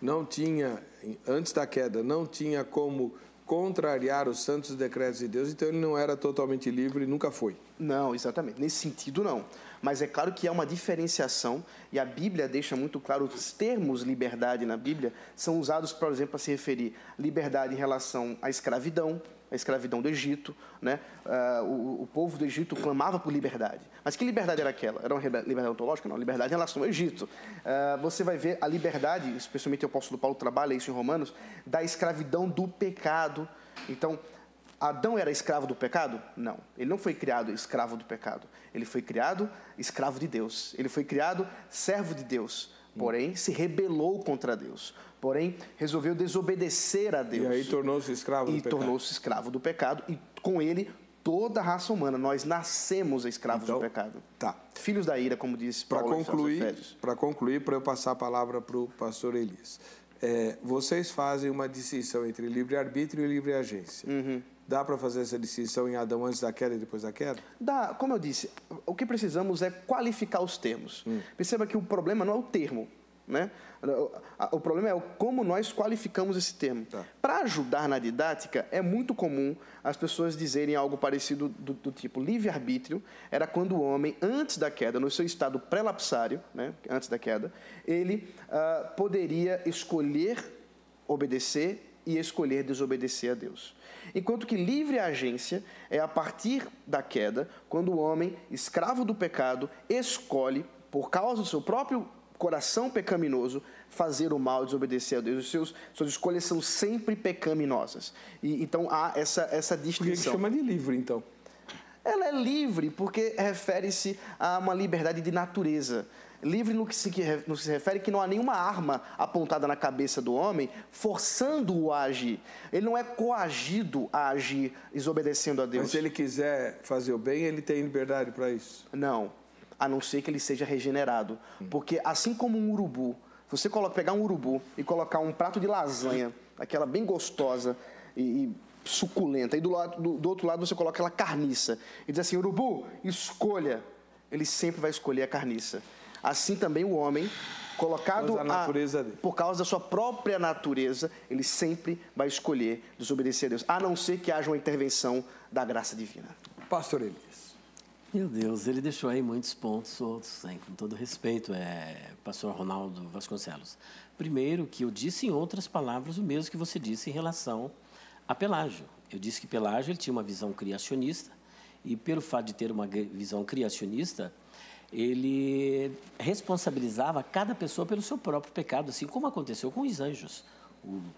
não tinha, antes da queda, não tinha como contrariar os santos decretos de Deus, então ele não era totalmente livre e nunca foi. Não, exatamente. Nesse sentido, não. Mas é claro que há uma diferenciação, e a Bíblia deixa muito claro, os termos liberdade na Bíblia são usados, por exemplo, para se referir liberdade em relação à escravidão, a escravidão do Egito, né? Uh, o, o, povo do Egito clamava por liberdade. Mas que liberdade era aquela? Era uma liberdade ontológica? Não, liberdade em relação ao Egito. Uh, você vai ver a liberdade, especialmente o apóstolo Paulo trabalha isso em Romanos, da escravidão do pecado. Então, Adão era escravo do pecado? Não. Ele não foi criado escravo do pecado. Ele foi criado escravo de Deus. Ele foi criado servo de Deus. Porém, se rebelou contra Deus porém resolveu desobedecer a Deus. E aí tornou-se escravo e do pecado. E tornou-se escravo do pecado e com ele toda a raça humana. Nós nascemos escravos então, do pecado. Tá. Filhos da ira, como diz Paulo. Para concluir, para concluir, para eu passar a palavra para o pastor Elias. É, vocês fazem uma distinção entre livre-arbítrio e livre-agência. Uhum. Dá para fazer essa distinção em Adão antes da queda e depois da queda? Dá. Como eu disse, o que precisamos é qualificar os termos. Hum. Perceba que o problema não é o termo, né? O problema é como nós qualificamos esse termo. Tá. Para ajudar na didática, é muito comum as pessoas dizerem algo parecido do, do tipo livre-arbítrio era quando o homem, antes da queda, no seu estado pré-lapsário, né, antes da queda, ele uh, poderia escolher obedecer e escolher desobedecer a Deus. Enquanto que livre agência é a partir da queda, quando o homem, escravo do pecado, escolhe, por causa do seu próprio coração pecaminoso, fazer o mal, desobedecer a Deus. Os seus, suas escolhas são sempre pecaminosas. E, então há essa, essa distinção. Por que chama de livre, então? Ela é livre porque refere-se a uma liberdade de natureza. Livre no que, se, no que se refere que não há nenhuma arma apontada na cabeça do homem forçando-o a agir. Ele não é coagido a agir desobedecendo a Deus. Mas se ele quiser fazer o bem, ele tem liberdade para isso? Não a não ser que ele seja regenerado. Porque assim como um urubu, você coloca, pegar um urubu e colocar um prato de lasanha, aquela bem gostosa e, e suculenta, e do, lado, do, do, outro lado você coloca aquela carniça, e diz assim, urubu, escolha. Ele sempre vai escolher a carniça. Assim também o homem, colocado por causa, a, por causa da sua própria natureza, ele sempre vai escolher desobedecer a Deus, a não ser que haja uma intervenção da graça divina. Pastor Elias. Meu Deus, ele deixou aí muitos pontos outros, hein, com todo respeito, é, pastor Ronaldo Vasconcelos. Primeiro, que eu disse em outras palavras o mesmo que você disse em relação a Pelágio. Eu disse que Pelágio ele tinha uma visão criacionista, e pelo fato de ter uma visão criacionista, ele responsabilizava cada pessoa pelo seu próprio pecado, assim como aconteceu com os anjos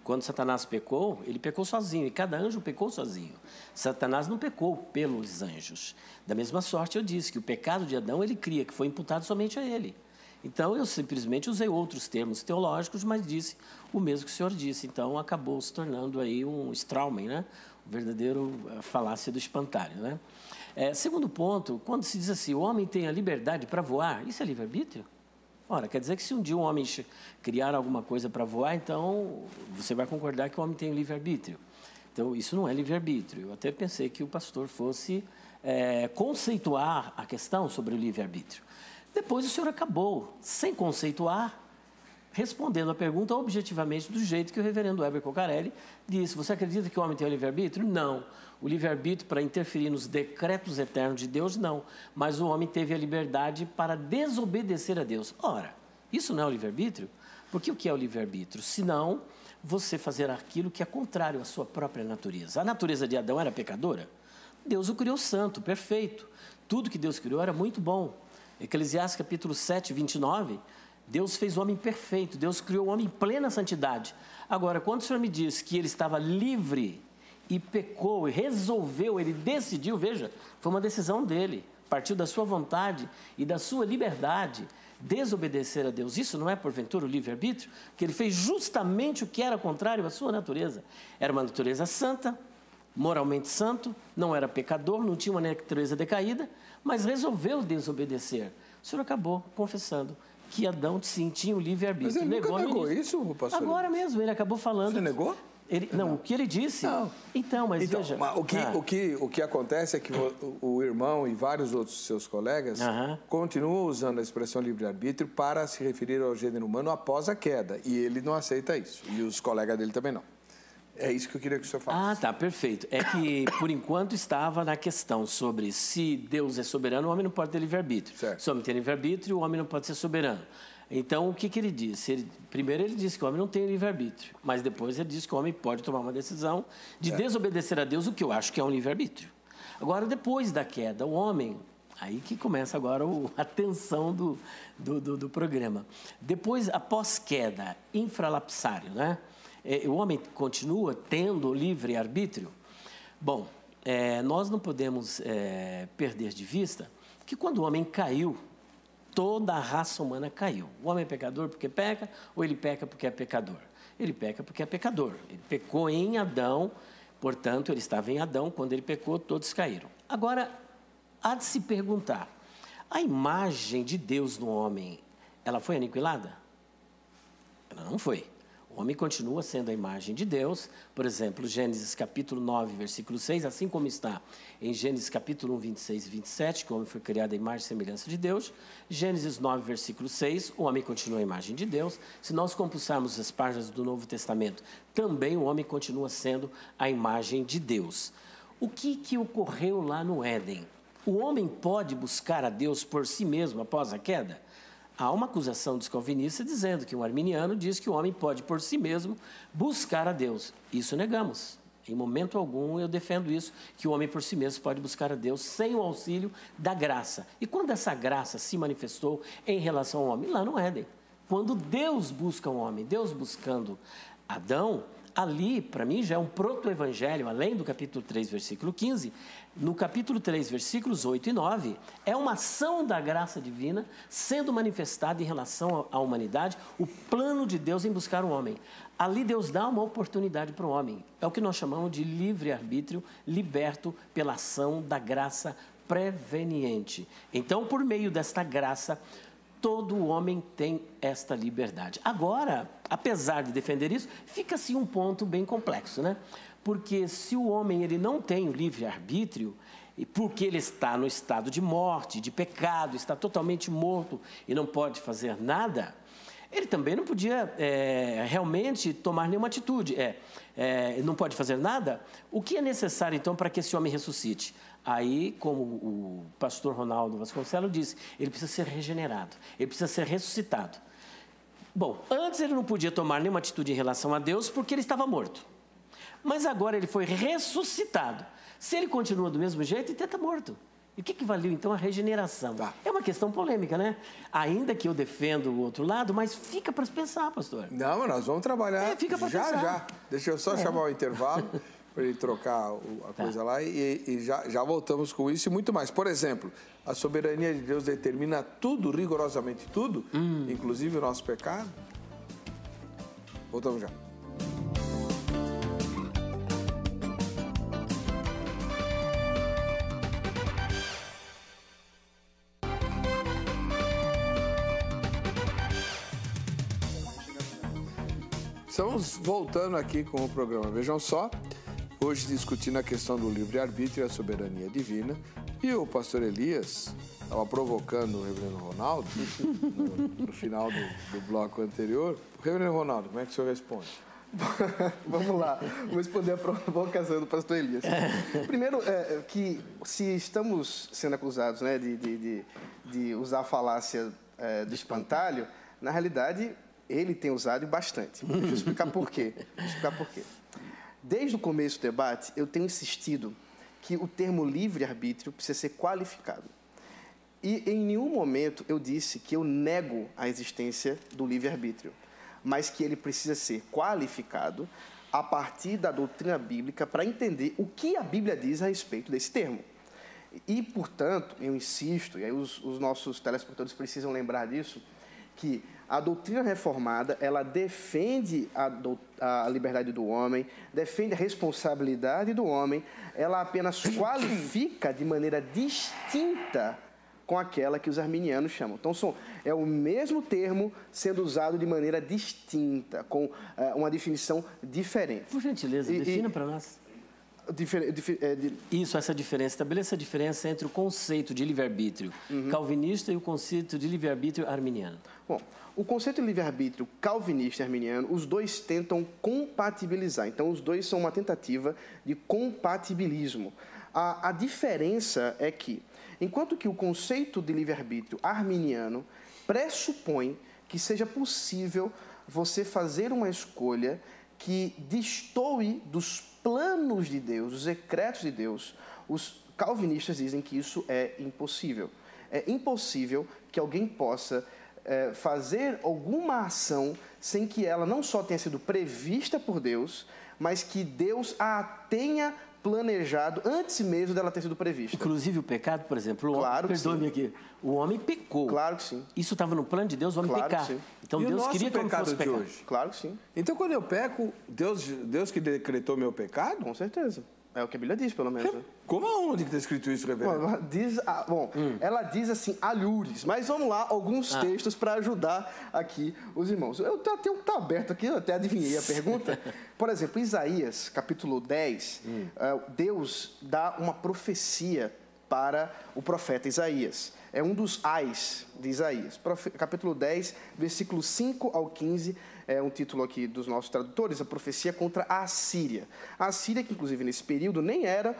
quando Satanás pecou, ele pecou sozinho, e cada anjo pecou sozinho. Satanás não pecou pelos anjos. Da mesma sorte, eu disse que o pecado de Adão ele cria, que foi imputado somente a ele. Então, eu simplesmente usei outros termos teológicos, mas disse o mesmo que o senhor disse. Então, acabou se tornando aí um Straumen, né? o verdadeiro eh, falácia do espantalho. Né? É, segundo ponto, quando se diz assim, o homem tem a liberdade para voar, isso é livre-arbítrio? Ora, quer dizer que se um dia um homem criar alguma coisa para voar, então você vai concordar que o homem tem livre-arbítrio. Então, isso não é livre-arbítrio. Eu até pensei que o pastor fosse é, conceituar a questão sobre o livre-arbítrio. Depois o senhor acabou, sem conceituar, respondendo a pergunta objetivamente do jeito que o reverendo Weber Cocarelli disse. Você acredita que o homem tem o livre-arbítrio? Não. O livre-arbítrio para interferir nos decretos eternos de Deus, não. Mas o homem teve a liberdade para desobedecer a Deus. Ora, isso não é o livre-arbítrio? Porque o que é o livre-arbítrio? Senão você fazer aquilo que é contrário à sua própria natureza. A natureza de Adão era pecadora? Deus o criou santo, perfeito. Tudo que Deus criou era muito bom. Eclesiastes capítulo 7, 29, Deus fez o homem perfeito, Deus criou o homem em plena santidade. Agora, quando o Senhor me diz que ele estava livre e pecou, e resolveu, ele decidiu, veja, foi uma decisão dele, partiu da sua vontade e da sua liberdade desobedecer a Deus. Isso não é, porventura, o livre-arbítrio? Que ele fez justamente o que era contrário à sua natureza. Era uma natureza santa, moralmente santo, não era pecador, não tinha uma natureza decaída, mas resolveu desobedecer. O senhor acabou confessando que Adão sim tinha o livre-arbítrio. Mas ele negou negou isso, pastor? Agora mesmo, ele acabou falando. Você negou? Ele, não, o que ele disse. Não. Então, mas então, veja. Mas o, que, ah. o, que, o que acontece é que o, o irmão e vários outros seus colegas uh -huh. continuam usando a expressão livre-arbítrio para se referir ao gênero humano após a queda. E ele não aceita isso. E os colegas dele também não. É isso que eu queria que o senhor falasse. Ah, tá, perfeito. É que, por enquanto, estava na questão sobre se Deus é soberano, o homem não pode ter livre-arbítrio. Se o homem tem livre-arbítrio, o homem não pode ser soberano. Então, o que, que ele disse? Ele, primeiro, ele disse que o homem não tem livre-arbítrio, mas depois ele disse que o homem pode tomar uma decisão de é. desobedecer a Deus, o que eu acho que é um livre-arbítrio. Agora, depois da queda, o homem, aí que começa agora a tensão do, do, do, do programa. Depois, após queda, infralapsário, né? É, o homem continua tendo livre-arbítrio? Bom, é, nós não podemos é, perder de vista que quando o homem caiu, toda a raça humana caiu. O homem é pecador porque peca ou ele peca porque é pecador? Ele peca porque é pecador. Ele pecou em Adão, portanto, ele estava em Adão, quando ele pecou, todos caíram. Agora, há de se perguntar: a imagem de Deus no homem, ela foi aniquilada? Ela não foi. O homem continua sendo a imagem de Deus. Por exemplo, Gênesis capítulo 9, versículo 6, assim como está em Gênesis capítulo 1, 26 e 27, que o homem foi criado à imagem e semelhança de Deus. Gênesis 9, versículo 6, o homem continua a imagem de Deus. Se nós compulsarmos as páginas do Novo Testamento, também o homem continua sendo a imagem de Deus. O que, que ocorreu lá no Éden? O homem pode buscar a Deus por si mesmo após a queda? Há uma acusação dos calvinistas dizendo que um arminiano diz que o homem pode por si mesmo buscar a Deus. Isso negamos. Em momento algum eu defendo isso, que o homem por si mesmo pode buscar a Deus sem o auxílio da graça. E quando essa graça se manifestou em relação ao homem? Lá no Éden. Quando Deus busca um homem, Deus buscando Adão, ali, para mim, já é um proto-evangelho, além do capítulo 3, versículo 15. No capítulo 3, versículos 8 e 9, é uma ação da graça divina sendo manifestada em relação à humanidade, o plano de Deus em buscar o homem. Ali Deus dá uma oportunidade para o homem. É o que nós chamamos de livre-arbítrio, liberto pela ação da graça preveniente. Então, por meio desta graça, todo homem tem esta liberdade. Agora, apesar de defender isso, fica assim um ponto bem complexo, né? Porque se o homem ele não tem o livre arbítrio, e porque ele está no estado de morte, de pecado, está totalmente morto e não pode fazer nada, ele também não podia é, realmente tomar nenhuma atitude. É, é, não pode fazer nada. O que é necessário então para que esse homem ressuscite? Aí, como o pastor Ronaldo Vasconcelos disse, ele precisa ser regenerado, ele precisa ser ressuscitado. Bom, antes ele não podia tomar nenhuma atitude em relação a Deus porque ele estava morto. Mas agora ele foi ressuscitado. Se ele continua do mesmo jeito, ele está morto. E o que, que valeu então a regeneração? Tá. É uma questão polêmica, né? Ainda que eu defendo o outro lado, mas fica para pensar, pastor. Não, nós vamos trabalhar é, fica já, pensar. já. Deixa eu só é. chamar o intervalo. Para ele trocar a tá. coisa lá e, e, já, já voltamos com isso e muito mais. Por exemplo, a soberania de Deus determina tudo, rigorosamente tudo, hum. inclusive o nosso pecado. Voltamos já. Estamos voltando aqui com o programa. Vejam só, hoje discutindo a questão do livre-arbítrio e a soberania divina. E o pastor Elias estava provocando o reverendo Ronaldo no, no final do, do, bloco anterior. Reverendo Ronaldo, como é que o senhor responde? (laughs) Vamos lá, vou responder a provocação do pastor Elias. Primeiro, é, é, que se estamos sendo acusados né, de, de, de, de usar a falácia é, do espantalho, na realidade ele tem usado bastante. Deixa eu explicar por quê. Deixa eu explicar por quê. Desde o começo do debate, eu tenho insistido que o termo livre-arbítrio precisa ser qualificado. E em nenhum momento eu disse que eu nego a existência do livre-arbítrio, mas que ele precisa ser qualificado a partir da doutrina bíblica para entender o que a Bíblia diz a respeito desse termo. E, portanto, eu insisto, e aí os, os nossos telespectadores precisam lembrar disso, que a doutrina reformada, ela defende a, do, a, liberdade do homem, defende a responsabilidade do homem, ela apenas (coughs) qualifica de maneira distinta com aquela que os arminianos chamam. Então, são, é o mesmo termo sendo usado de maneira distinta, com uh, uma definição diferente. Por gentileza, e, defina para nós. Difer, difer, é, de... Isso, essa diferença. Estabeleça a diferença entre o conceito de livre-arbítrio uhum. calvinista e o conceito de livre-arbítrio arminiano. Bom, o conceito de livre-arbítrio calvinista e arminiano, os dois tentam compatibilizar. Então, os dois são uma tentativa de compatibilismo. A, a diferença é que, enquanto que o conceito de livre-arbítrio arminiano pressupõe que seja possível você fazer uma escolha que destoe dos planos de Deus, dos decretos de Deus, os calvinistas dizem que isso é impossível. É impossível que alguém possa é, fazer alguma ação sem que ela não só tenha sido prevista por Deus, mas que Deus a tenha planejado antes mesmo dela ter sido prevista. Inclusive o pecado, por exemplo, o claro homem, perdoe-me aqui, o homem pecou. Claro que sim. Isso estava no plano de Deus, o homem claro pecar. Então e Deus queria que o pecado de pecar. hoje. Claro que sim. Então quando eu peco, Deus, Deus que decretou meu pecado? Com certeza. É o que a Bíblia diz, pelo menos. Como aonde que está escrito isso, reverendo? Bom, diz, bom hum. ela diz assim, alhures. Mas vamos lá, alguns ah. textos para ajudar aqui os irmãos. Eu tenho que tá aberto aqui, eu até adivinhei a pergunta. (laughs) Por exemplo, Isaías, capítulo 10, hum. uh, Deus dá uma profecia para o profeta Isaías. É um dos ais de Isaías. Capítulo 10, versículos 5 ao 15 é um título aqui dos nossos tradutores, a profecia contra a Assíria. A Assíria, que inclusive nesse período nem era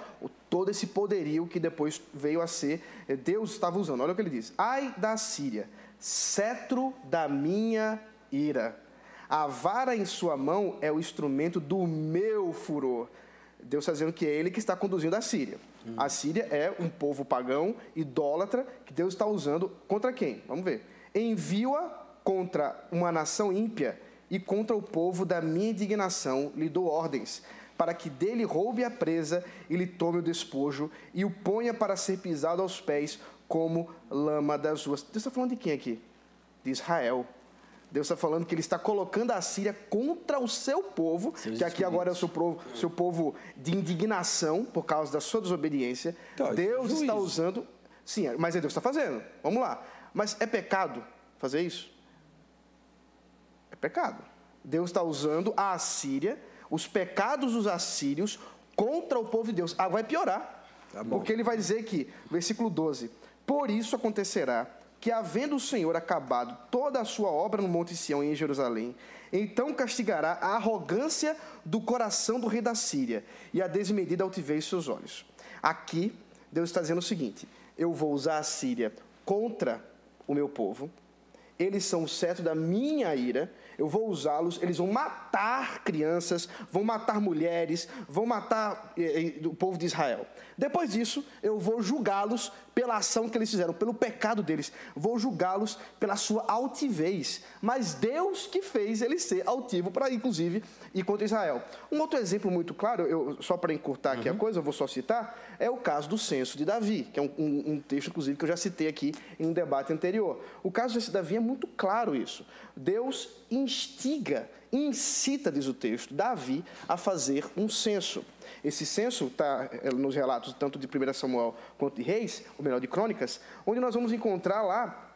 todo esse poderio que depois veio a ser, é, Deus estava usando. Olha o que ele diz: Ai da Síria, cetro da minha ira. A vara em sua mão é o instrumento do meu furor. Deus está dizendo que é ele que está conduzindo a Síria. A Síria é um povo pagão, idólatra, que Deus está usando contra quem? Vamos ver. Envio-a contra uma nação ímpia e contra o povo da minha indignação lhe dou ordens, para que dele roube a presa e lhe tome o despojo e o ponha para ser pisado aos pés como lama das ruas. Deus está falando de quem aqui? De Israel. Deus está falando que ele está colocando a Síria contra o seu povo, Seus que aqui agora é o seu povo, seu povo de indignação por causa da sua desobediência. Então, Deus está usando. Sim, mas é Deus está fazendo. Vamos lá. Mas é pecado fazer isso? Pecado. Deus está usando a Assíria, os pecados dos assírios, contra o povo de Deus. Ah, vai piorar. Tá porque ele vai dizer que, versículo 12: Por isso acontecerá que, havendo o Senhor acabado toda a sua obra no Monte Sião e em Jerusalém, então castigará a arrogância do coração do rei da Síria e a desmedida altivez de seus olhos. Aqui, Deus está dizendo o seguinte: Eu vou usar a Síria contra o meu povo, eles são o cetro da minha ira, eu vou usá-los, eles vão matar crianças, vão matar mulheres, vão matar eh, eh, o povo de Israel. Depois disso, eu vou julgá-los pela ação que eles fizeram, pelo pecado deles. Vou julgá-los pela sua altivez. Mas Deus que fez ele ser altivo para, inclusive, ir contra Israel. Um outro exemplo muito claro, eu, só para encurtar aqui uhum. a coisa, eu vou só citar, é o caso do censo de Davi, que é um, um, um texto, inclusive, que eu já citei aqui em um debate anterior. O caso desse Davi é muito claro isso. Deus instiga, incita, diz o texto, Davi a fazer um censo. Esse censo está eh, nos relatos tanto de 1 Samuel quanto de Reis, ou melhor, de Crônicas, onde nós vamos encontrar lá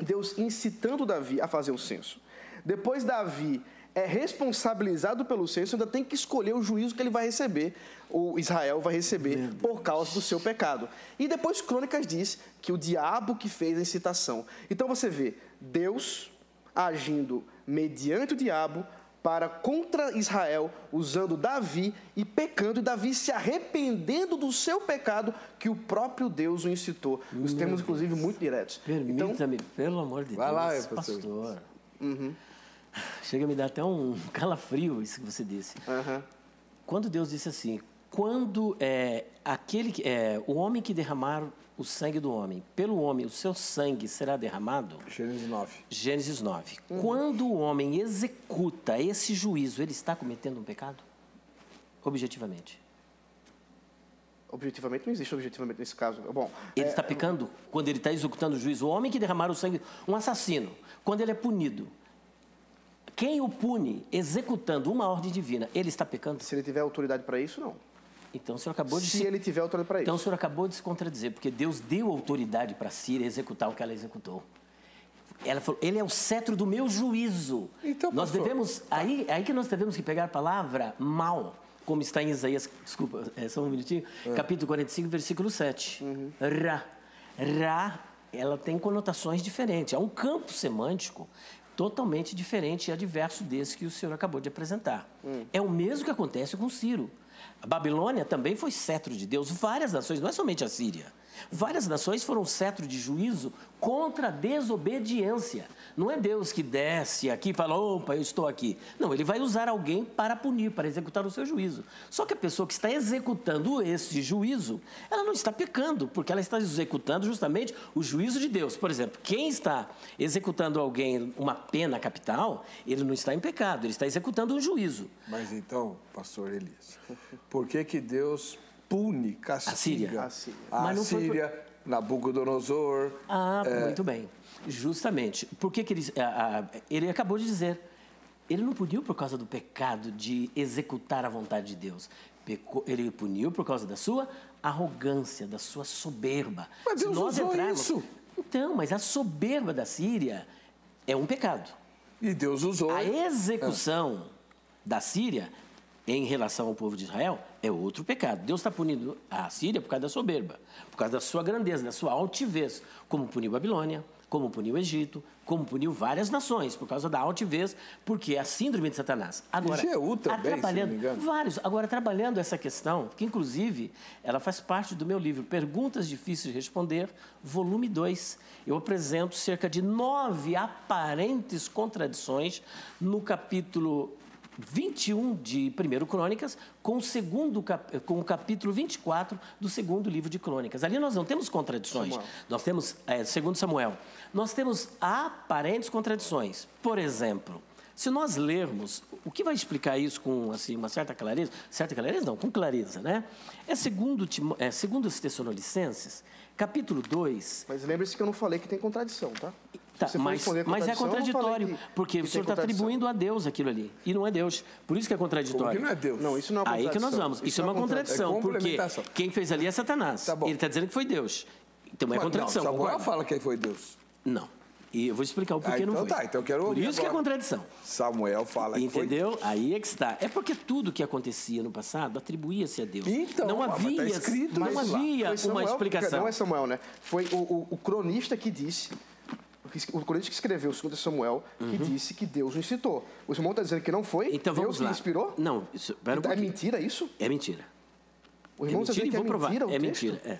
Deus incitando Davi a fazer o censo. Depois Davi é responsabilizado pelo censo, ainda tem que escolher o juízo que ele vai receber, ou Israel vai receber, por causa do seu pecado. E depois Crônicas diz que o diabo que fez a incitação. Então você vê Deus agindo mediante o diabo para contra Israel, usando Davi e pecando, e Davi se arrependendo do seu pecado que o próprio Deus o incitou. Os termos, inclusive, muito diretos. Permita-me, então, pelo amor de Vai Deus, lá, pastor. pastor. Uhum. Chega a me dar até um calafrio isso que você disse. Uhum. Quando Deus disse assim, quando é, aquele é, o homem que derramar o sangue do homem, pelo homem o seu sangue será derramado? Gênesis 9. Gênesis 9. Uhum. Quando o homem executa esse juízo, ele está cometendo um pecado? objetivamente? Objetivamente, não existe objetivamente nesse caso. Bom, Ele é, está pecando quando ele está executando o juízo. O homem que derramar o sangue, um assassino, quando ele é punido, quem o pune executando uma ordem divina, ele está pecando? se ele tiver autoridade para isso, não. Então o senhor acabou de Se se... ele tiver autoridade para Então o isso. senhor acabou de se contradizer, porque Deus deu autoridade para a Síria executar o que ela executou. Ela falou, ele é o cetro do meu juízo. Então, nós pastor, devemos, aí, aí que nós devemos que pegar a palavra mal, como está em Isaías, desculpa, é, só um minutinho, capítulo 45, versículo 7. Ra. Ra, ela tem conotações diferentes. É um campo semântico totalmente diferente e adverso desse que o senhor acabou de apresentar. É o mesmo que acontece com Ciro. A Babilônia também foi cetro de Deus. Várias nações, não é somente a Síria. Várias nações foram cetro de juízo contra a desobediência. Não é Deus que desce aqui e fala, opa, eu estou aqui. Não, ele vai usar alguém para punir, para executar o seu juízo. Só que a pessoa que está executando esse juízo, ela não está pecando, porque ela está executando justamente o juízo de Deus. Por exemplo, quem está executando alguém uma pena capital, ele não está em pecado, ele está executando um juízo. Mas então, pastor Elias, por que que Deus pune, castiga A Síria. A Síria. a foi por- Síria, Nabucodonosor? Ah, muito bem. Justamente. Por que, que ele, ah, ele acabou de dizer? Ele não puniu por causa do pecado de executar a vontade de Deus. Pecou- ele puniu por causa da sua arrogância, da sua soberba. Mas Se Deus nós usou entrarmos- isso. Então, mas a soberba da Síria é um pecado. E Deus usou. A execução da Síria em relação ao povo de Israel é outro pecado. Deus está punindo a Síria por causa da soberba, por causa da sua grandeza, da sua altivez, como puniu Babilônia, como puniu o Egito, como puniu várias nações, por causa da altivez, porque é a síndrome de Satanás. Agora, Jeú também, se não me trabalhando, engano. vários. Agora, trabalhando essa questão, que inclusive ela faz parte do meu livro Perguntas Difíceis de Responder, volume 2. Eu apresento cerca de nove aparentes contradições no capítulo 21 de 1 Crônicas, com o, segundo, com o capítulo 24 do segundo livro de Crônicas. Ali nós não temos contradições. Samuel. Nós temos, é, segundo Samuel, nós temos aparentes contradições. Por exemplo, se nós lermos, o que vai explicar isso com assim, uma certa clareza, certa clareza não, com clareza, né? É segundo, é, segundo os Tessalonicenses, capítulo 2, Mas lembre-se que eu não falei que tem contradição, tá? Tá, você mas, mas é não contraditório, que- porque que o senhor está atribuindo a Deus aquilo ali, e não é Deus. Por isso que é Como contraditório. que não é Deus? Não, isso não é Aí que nós vamos. Isso, é uma não contradição, É porque quem fez ali é Satanás. Tá. Ele está dizendo que foi Deus. Então é contradição. Não, Samuel fala que foi Deus. Não. E eu vou explicar o porquê Ah, não então foi. tá, então eu quero Por isso que é agora. contradição. Samuel fala que foi Entendeu? Aí é que está. É porque tudo que acontecia no passado atribuía-se a Deus. Então, não tá havia, escrito não isso havia uma explicação. Não é Samuel, né? Foi o, o- o cronista que disse, o cronista que escreveu o segundo Samuel, que disse que Deus o incitou. O Samuel está dizendo que não foi Então Deus vamos que lá. inspirou? Não, isso, pera um é pouquinho. mentira isso? É mentira. O É irmão está mentira e dizendo que é provar. mentira o é texto? mentira, é.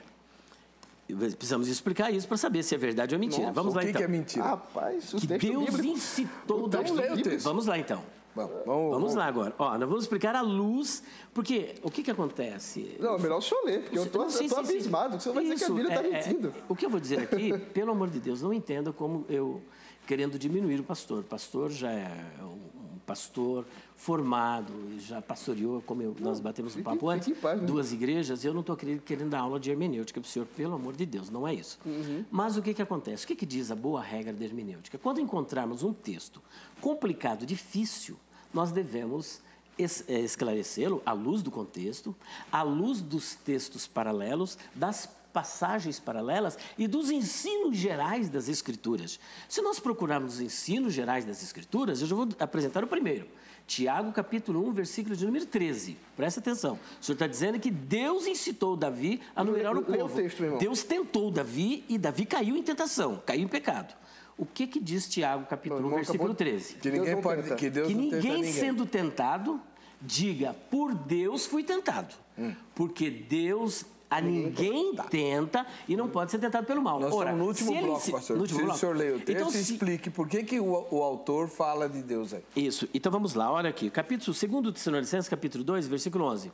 Precisamos explicar isso para saber se é verdade ou é mentira. Nossa, Vamos O lá que, então. que é mentira? Rapaz, o que texto Deus bíblico... incitou o da texto o bíblico-. Vamos lá então. Vamos, vamos, Vamos lá agora. Ó, nós vamos explicar a luz, porque o que que acontece? Não, é melhor o senhor ler, porque eu tô, Sim, eu tô sim, abismado. O senhor vai dizer que a Isso, Bíblia está é, é, mentindo. o que eu vou dizer aqui, pelo amor de Deus, não entenda como eu querendo diminuir o pastor. O pastor já é um pastor formado, já pastoreou, como eu- nós batemos fique- papo antes, paz, né? duas igrejas. Eu não estou querendo, dar aula de hermenêutica para o senhor, pelo amor de Deus, não é isso. Uhum. Mas o que, que acontece? O que, que diz a boa regra da hermenêutica? Quando encontrarmos um texto complicado, difícil, nós devemos eh, esclarecê-lo à luz do contexto, à luz dos textos paralelos, das passagens paralelas e dos ensinos gerais das Escrituras. Se nós procurarmos os ensinos gerais das Escrituras, eu já vou apresentar o primeiro. Tiago, capítulo 1, versículo de número 13. Presta atenção. O senhor está dizendo que Deus incitou Davi a numerar o lê o povo. texto, meu irmão. Deus tentou Davi e Davi caiu em tentação, caiu em pecado. O que que diz Tiago, capítulo Meu 1, irmão versículo acabou- 13? Que Deus ninguém não pode. Que Deus que tenta ninguém ninguém. sendo tentado diga, por Deus fui tentado. Hum. Porque Deus a ninguém tenta e não pode ser tentado pelo mal. Nós Ora, no último se ele bloco, se- pastor. no último Preciso que o bloco. senhor leia o texto Então, e se- explique por que, que o, o autor fala de Deus aí. Isso. Então vamos lá, olha aqui. Capítulo 2 Tessalonicenses, capítulo 2, versículo 11.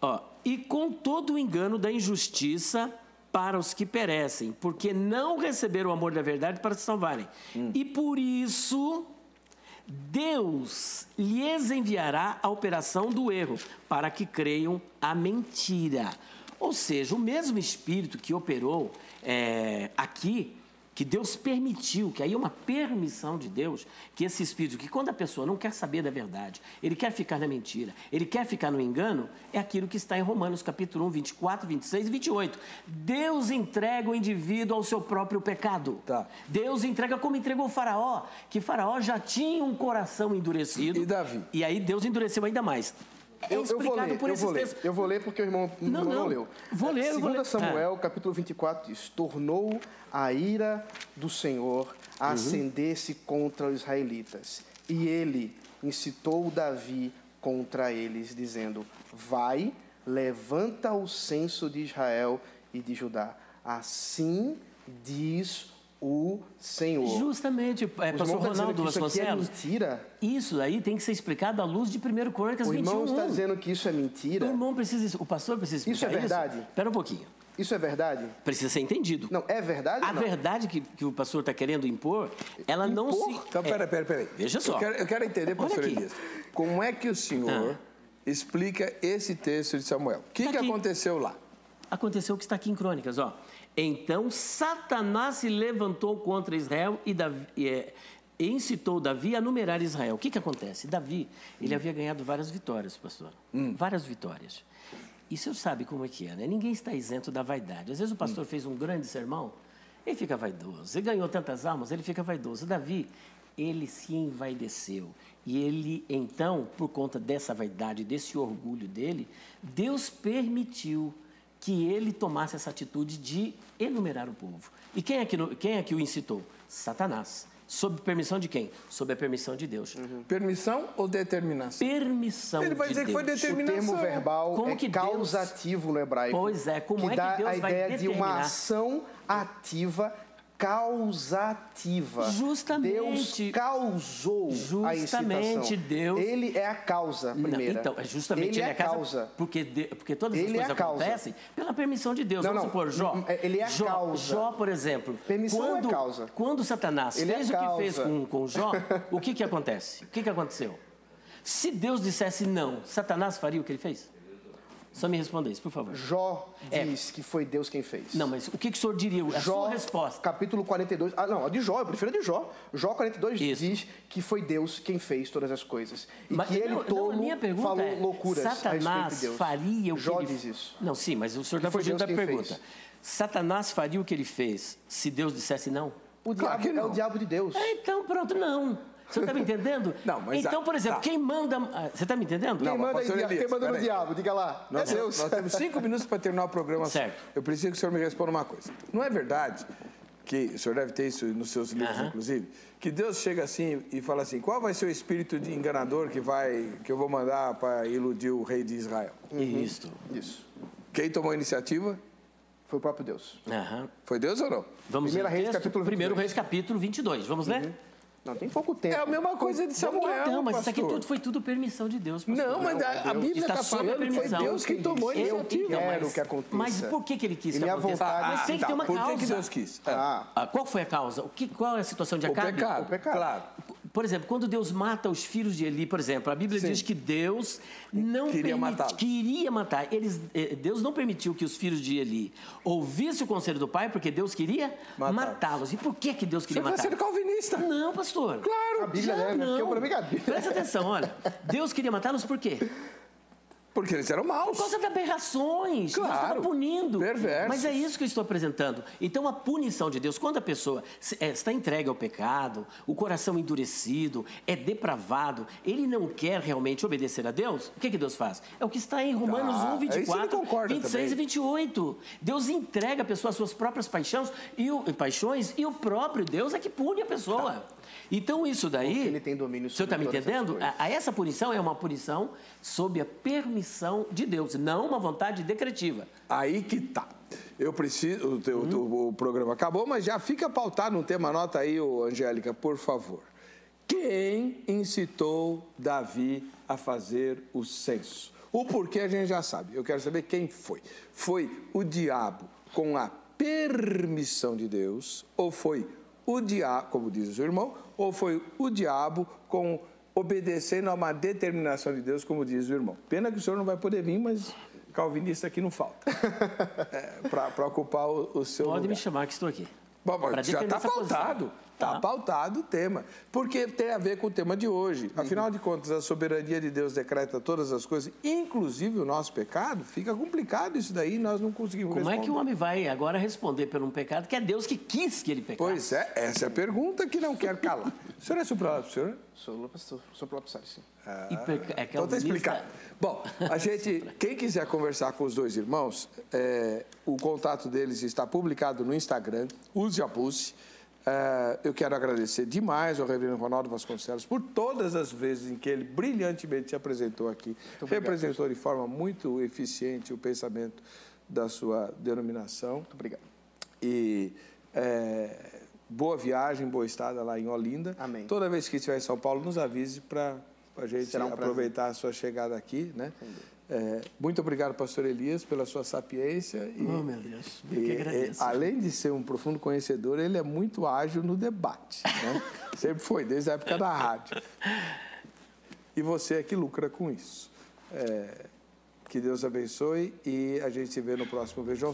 Ó, e com todo o engano da injustiça para os que perecem, porque não receberam o amor da verdade para se salvarem. E por isso Deus lhes enviará a operação do erro, para que creiam a mentira. Ou seja, o mesmo Espírito que operou é, aqui que Deus permitiu, que aí é uma permissão de Deus, que esse espírito, que quando a pessoa não quer saber da verdade, ele quer ficar na mentira, ele quer ficar no engano, é aquilo que está em Romanos capítulo 1, 24, 26 e 28. Deus entrega o indivíduo ao seu próprio pecado. Tá. Deus entrega como entregou o faraó, que faraó já tinha um coração endurecido. E Davi? E aí Deus endureceu ainda mais. É Eu, eu vou explicado ler, por eu esses vou ler. textos. Eu vou ler porque o irmão Não, irmão não. leu. Vou ler, eu vou Segunda ler. Samuel, capítulo 24, diz: Tornou a ira do Senhor Uhum. a acender-se contra os israelitas. E ele incitou Davi contra eles, dizendo: Vai, levanta o censo de Israel e de Judá. Assim diz o Senhor. Justamente, é, O pastor Ronaldo que isso aqui é Vasconcelos. mentira. Isso aí tem que ser explicado à luz de 1 Crônicas O 21. irmão está dizendo que isso é O mentira. irmão precisa, o pastor precisa Isso é explicar verdade? Espera um pouquinho. Isso é verdade? Precisa ser entendido. Não, é verdade? A ou não? verdade que, que o pastor está querendo impor, ela não se. Então, peraí, peraí, peraí. Veja só. Eu quero, eu quero entender, Olha pastor. Elias, como é que o senhor explica esse texto de Samuel? O que, Tá que aconteceu lá? Aconteceu o que está aqui em Crônicas, ó. Então Satanás se levantou contra Israel e, Davi, e, é, e incitou Davi a numerar Israel. O que, que acontece? Davi, ele havia ganhado várias vitórias, pastor. Várias vitórias. E o senhor sabe como é que é, né? Ninguém está isento da vaidade. Às vezes o pastor fez um grande sermão, ele fica vaidoso. Ele ganhou tantas almas, ele fica vaidoso. Davi, ele se envaideceu. E ele, então, por conta dessa vaidade, desse orgulho dele, Deus permitiu que ele tomasse essa atitude de enumerar o povo. E quem é que, quem é que o incitou? Satanás. Sob permissão de quem? Sob a permissão de Deus. Permissão ou determinação? Permissão Ele vai de dizer que foi Deus. O determinação. termo verbal Como é que Deus- causativo no hebraico. Pois é, como que é que dá Deus a vai ideia de uma ação ativa causativa. Justamente. Deus causou a Justamente, incitação. Deus- Ele é a causa Não, primeira. então, é justamente ele, ele, é a causa. Porque, de- porque todas Ele as é coisas a causa. acontecem pela permissão de Deus. Não, Vamos não, supor, Jó. é- ele é a Jó, causa. Jó, por exemplo. Permissão é quando, causa. Quando Satanás Ele é fez a o que fez com, com Jó, (laughs) o que, que acontece? O que, que aconteceu? Se Deus dissesse não, Satanás faria o que ele fez? Só me responda isso, por favor. Jó É. diz que foi Deus quem fez. Não, mas o que, que o senhor diria? A Jó, sua resposta. capítulo 42. Ah, não, a de Jó, eu prefiro a de Jó. Jó 42 Isso. diz que foi Deus quem fez todas as coisas. E Mas- que ele não, não, a minha pergunta falou é, loucuras a respeito Satanás de Deus. faria o Jó que ele... diz isso. Não, sim, mas o senhor está fugindo da pergunta. fez. Satanás faria o que ele fez se Deus dissesse não? O Claro diabo que é não. o diabo de Deus. É, então, pronto, não. Você está me entendendo? (laughs) Não, mas Então, por exemplo, tá. quem manda. ah, Você está me entendendo? Quem Não, manda, pastor Elias, quem manda no peraí. diabo? Diga lá. Nós, é Deus. nós temos cinco (laughs) minutos para terminar o programa. Certo. Eu preciso que o senhor me responda uma coisa. Não é verdade que, o senhor deve ter isso nos seus livros, Aham. inclusive, que Deus chega assim e fala assim, qual vai ser o espírito de enganador que, vai, que eu vou mandar para iludir o rei de Israel? Isso. Isso. Quem tomou a iniciativa? Foi o próprio Deus. Foi Deus ou não? Vamos Primeira Reis, texto? capítulo Primeiro 22. Reis, capítulo 22. Vamos ler? Não, tem pouco tempo. É a mesma coisa de Samuel, Então, mas isso aqui pastor. tudo foi tudo permissão de Deus, pastor. Não, mas a, a Bíblia Está a falando que foi. Deus que tomou a Eu iniciativa. quero mas, que aconteça. Mas por que, que ele quis que minha aconteça? vontade- mas tem que tá, ter uma por causa. que, que Deus quis? Ah, Ah, qual foi a causa? O que, qual é a situação de o Acabe? pecado. o pecado. Claro. Por exemplo, quando Deus mata os filhos de Eli, por exemplo, a Bíblia Sim. diz que Deus não Queria matá-los. queria matar. Eles, eh, Deus não permitiu que os filhos de Eli ouvissem o conselho do pai, porque Deus queria Matá-los. matá-los. E por que, que Deus Você queria está matar? sendo calvinista. Não, pastor. Claro. A Bíblia Já é, né? não. Porque a Bíblia. Presta atenção, olha. Deus queria matá-los por quê? Porque eles eram maus. Por causa de aberrações. Deus Claro. estava punindo. Perversos. Mas é isso que eu estou apresentando. Então, a punição de Deus, quando a pessoa eh, está entregue ao pecado, o coração endurecido, é depravado, ele não quer realmente obedecer a Deus, o que, que Deus faz? É o que está em Romanos Ah, 1, aí você 24, não concorda 26 e também. 28. Deus entrega a pessoa às suas próprias paixões e, o, e paixões e o próprio Deus é que pune a pessoa. Então, isso daí. Porque ele tem domínio O senhor está sobre me entendendo? A, a essa punição é uma punição sob a permissão de Deus, não uma vontade decretiva. Aí que tá. Eu preciso. O, teu- o- o programa acabou, mas já fica pautado no tema. Anota aí, ô, Angélica, por favor. Quem incitou Davi a fazer o censo? O porquê a gente já sabe. Eu quero saber quem foi. Foi o diabo com a permissão de Deus? Ou foi o diabo, como diz o seu irmão, ou foi o diabo com obedecendo a uma determinação de Deus, como diz o irmão. Pena que o senhor não vai poder vir, mas calvinista aqui não falta. (laughs) É, Para ocupar o, o seu Pode lugar. me chamar que estou aqui. Bom, já está pautado. Está Tá. pautado o tema. Porque tem a ver com o tema de hoje. Afinal de contas, a soberania de Deus decreta todas as coisas, inclusive o nosso pecado. Fica complicado isso daí, nós não conseguimos Como é responder. que o homem vai agora responder por um pecado que é Deus que quis que ele pecasse? Pois é, essa é a pergunta que não quer calar. O senhor é supralado, senhor? Sou pastor, sou próprio sim. Peca- é Então tá calvinista- explicado. Bom, a (laughs) gente, quem quiser conversar com os dois irmãos, é, o contato deles está publicado no Instagram, use a Pulse. É, eu quero agradecer demais ao reverendo Ronaldo Vasconcelos por todas as vezes em que ele brilhantemente se apresentou aqui, representou de forma muito eficiente o pensamento da sua denominação. Muito obrigado. E é, boa viagem, boa estada lá em Olinda. Amém. Toda vez que estiver em São Paulo, nos avise para a gente um aproveitar a sua chegada aqui. Né? É, muito obrigado, pastor Elias, pela sua sapiência. E, Oh, meu Deus. Eu e- que e, agradeço. além de ser um profundo conhecedor, ele é muito ágil no debate. Né? (laughs) Sempre foi, desde a época da rádio. E você é que lucra com isso. É, que Deus abençoe e a gente se vê no próximo Vejam.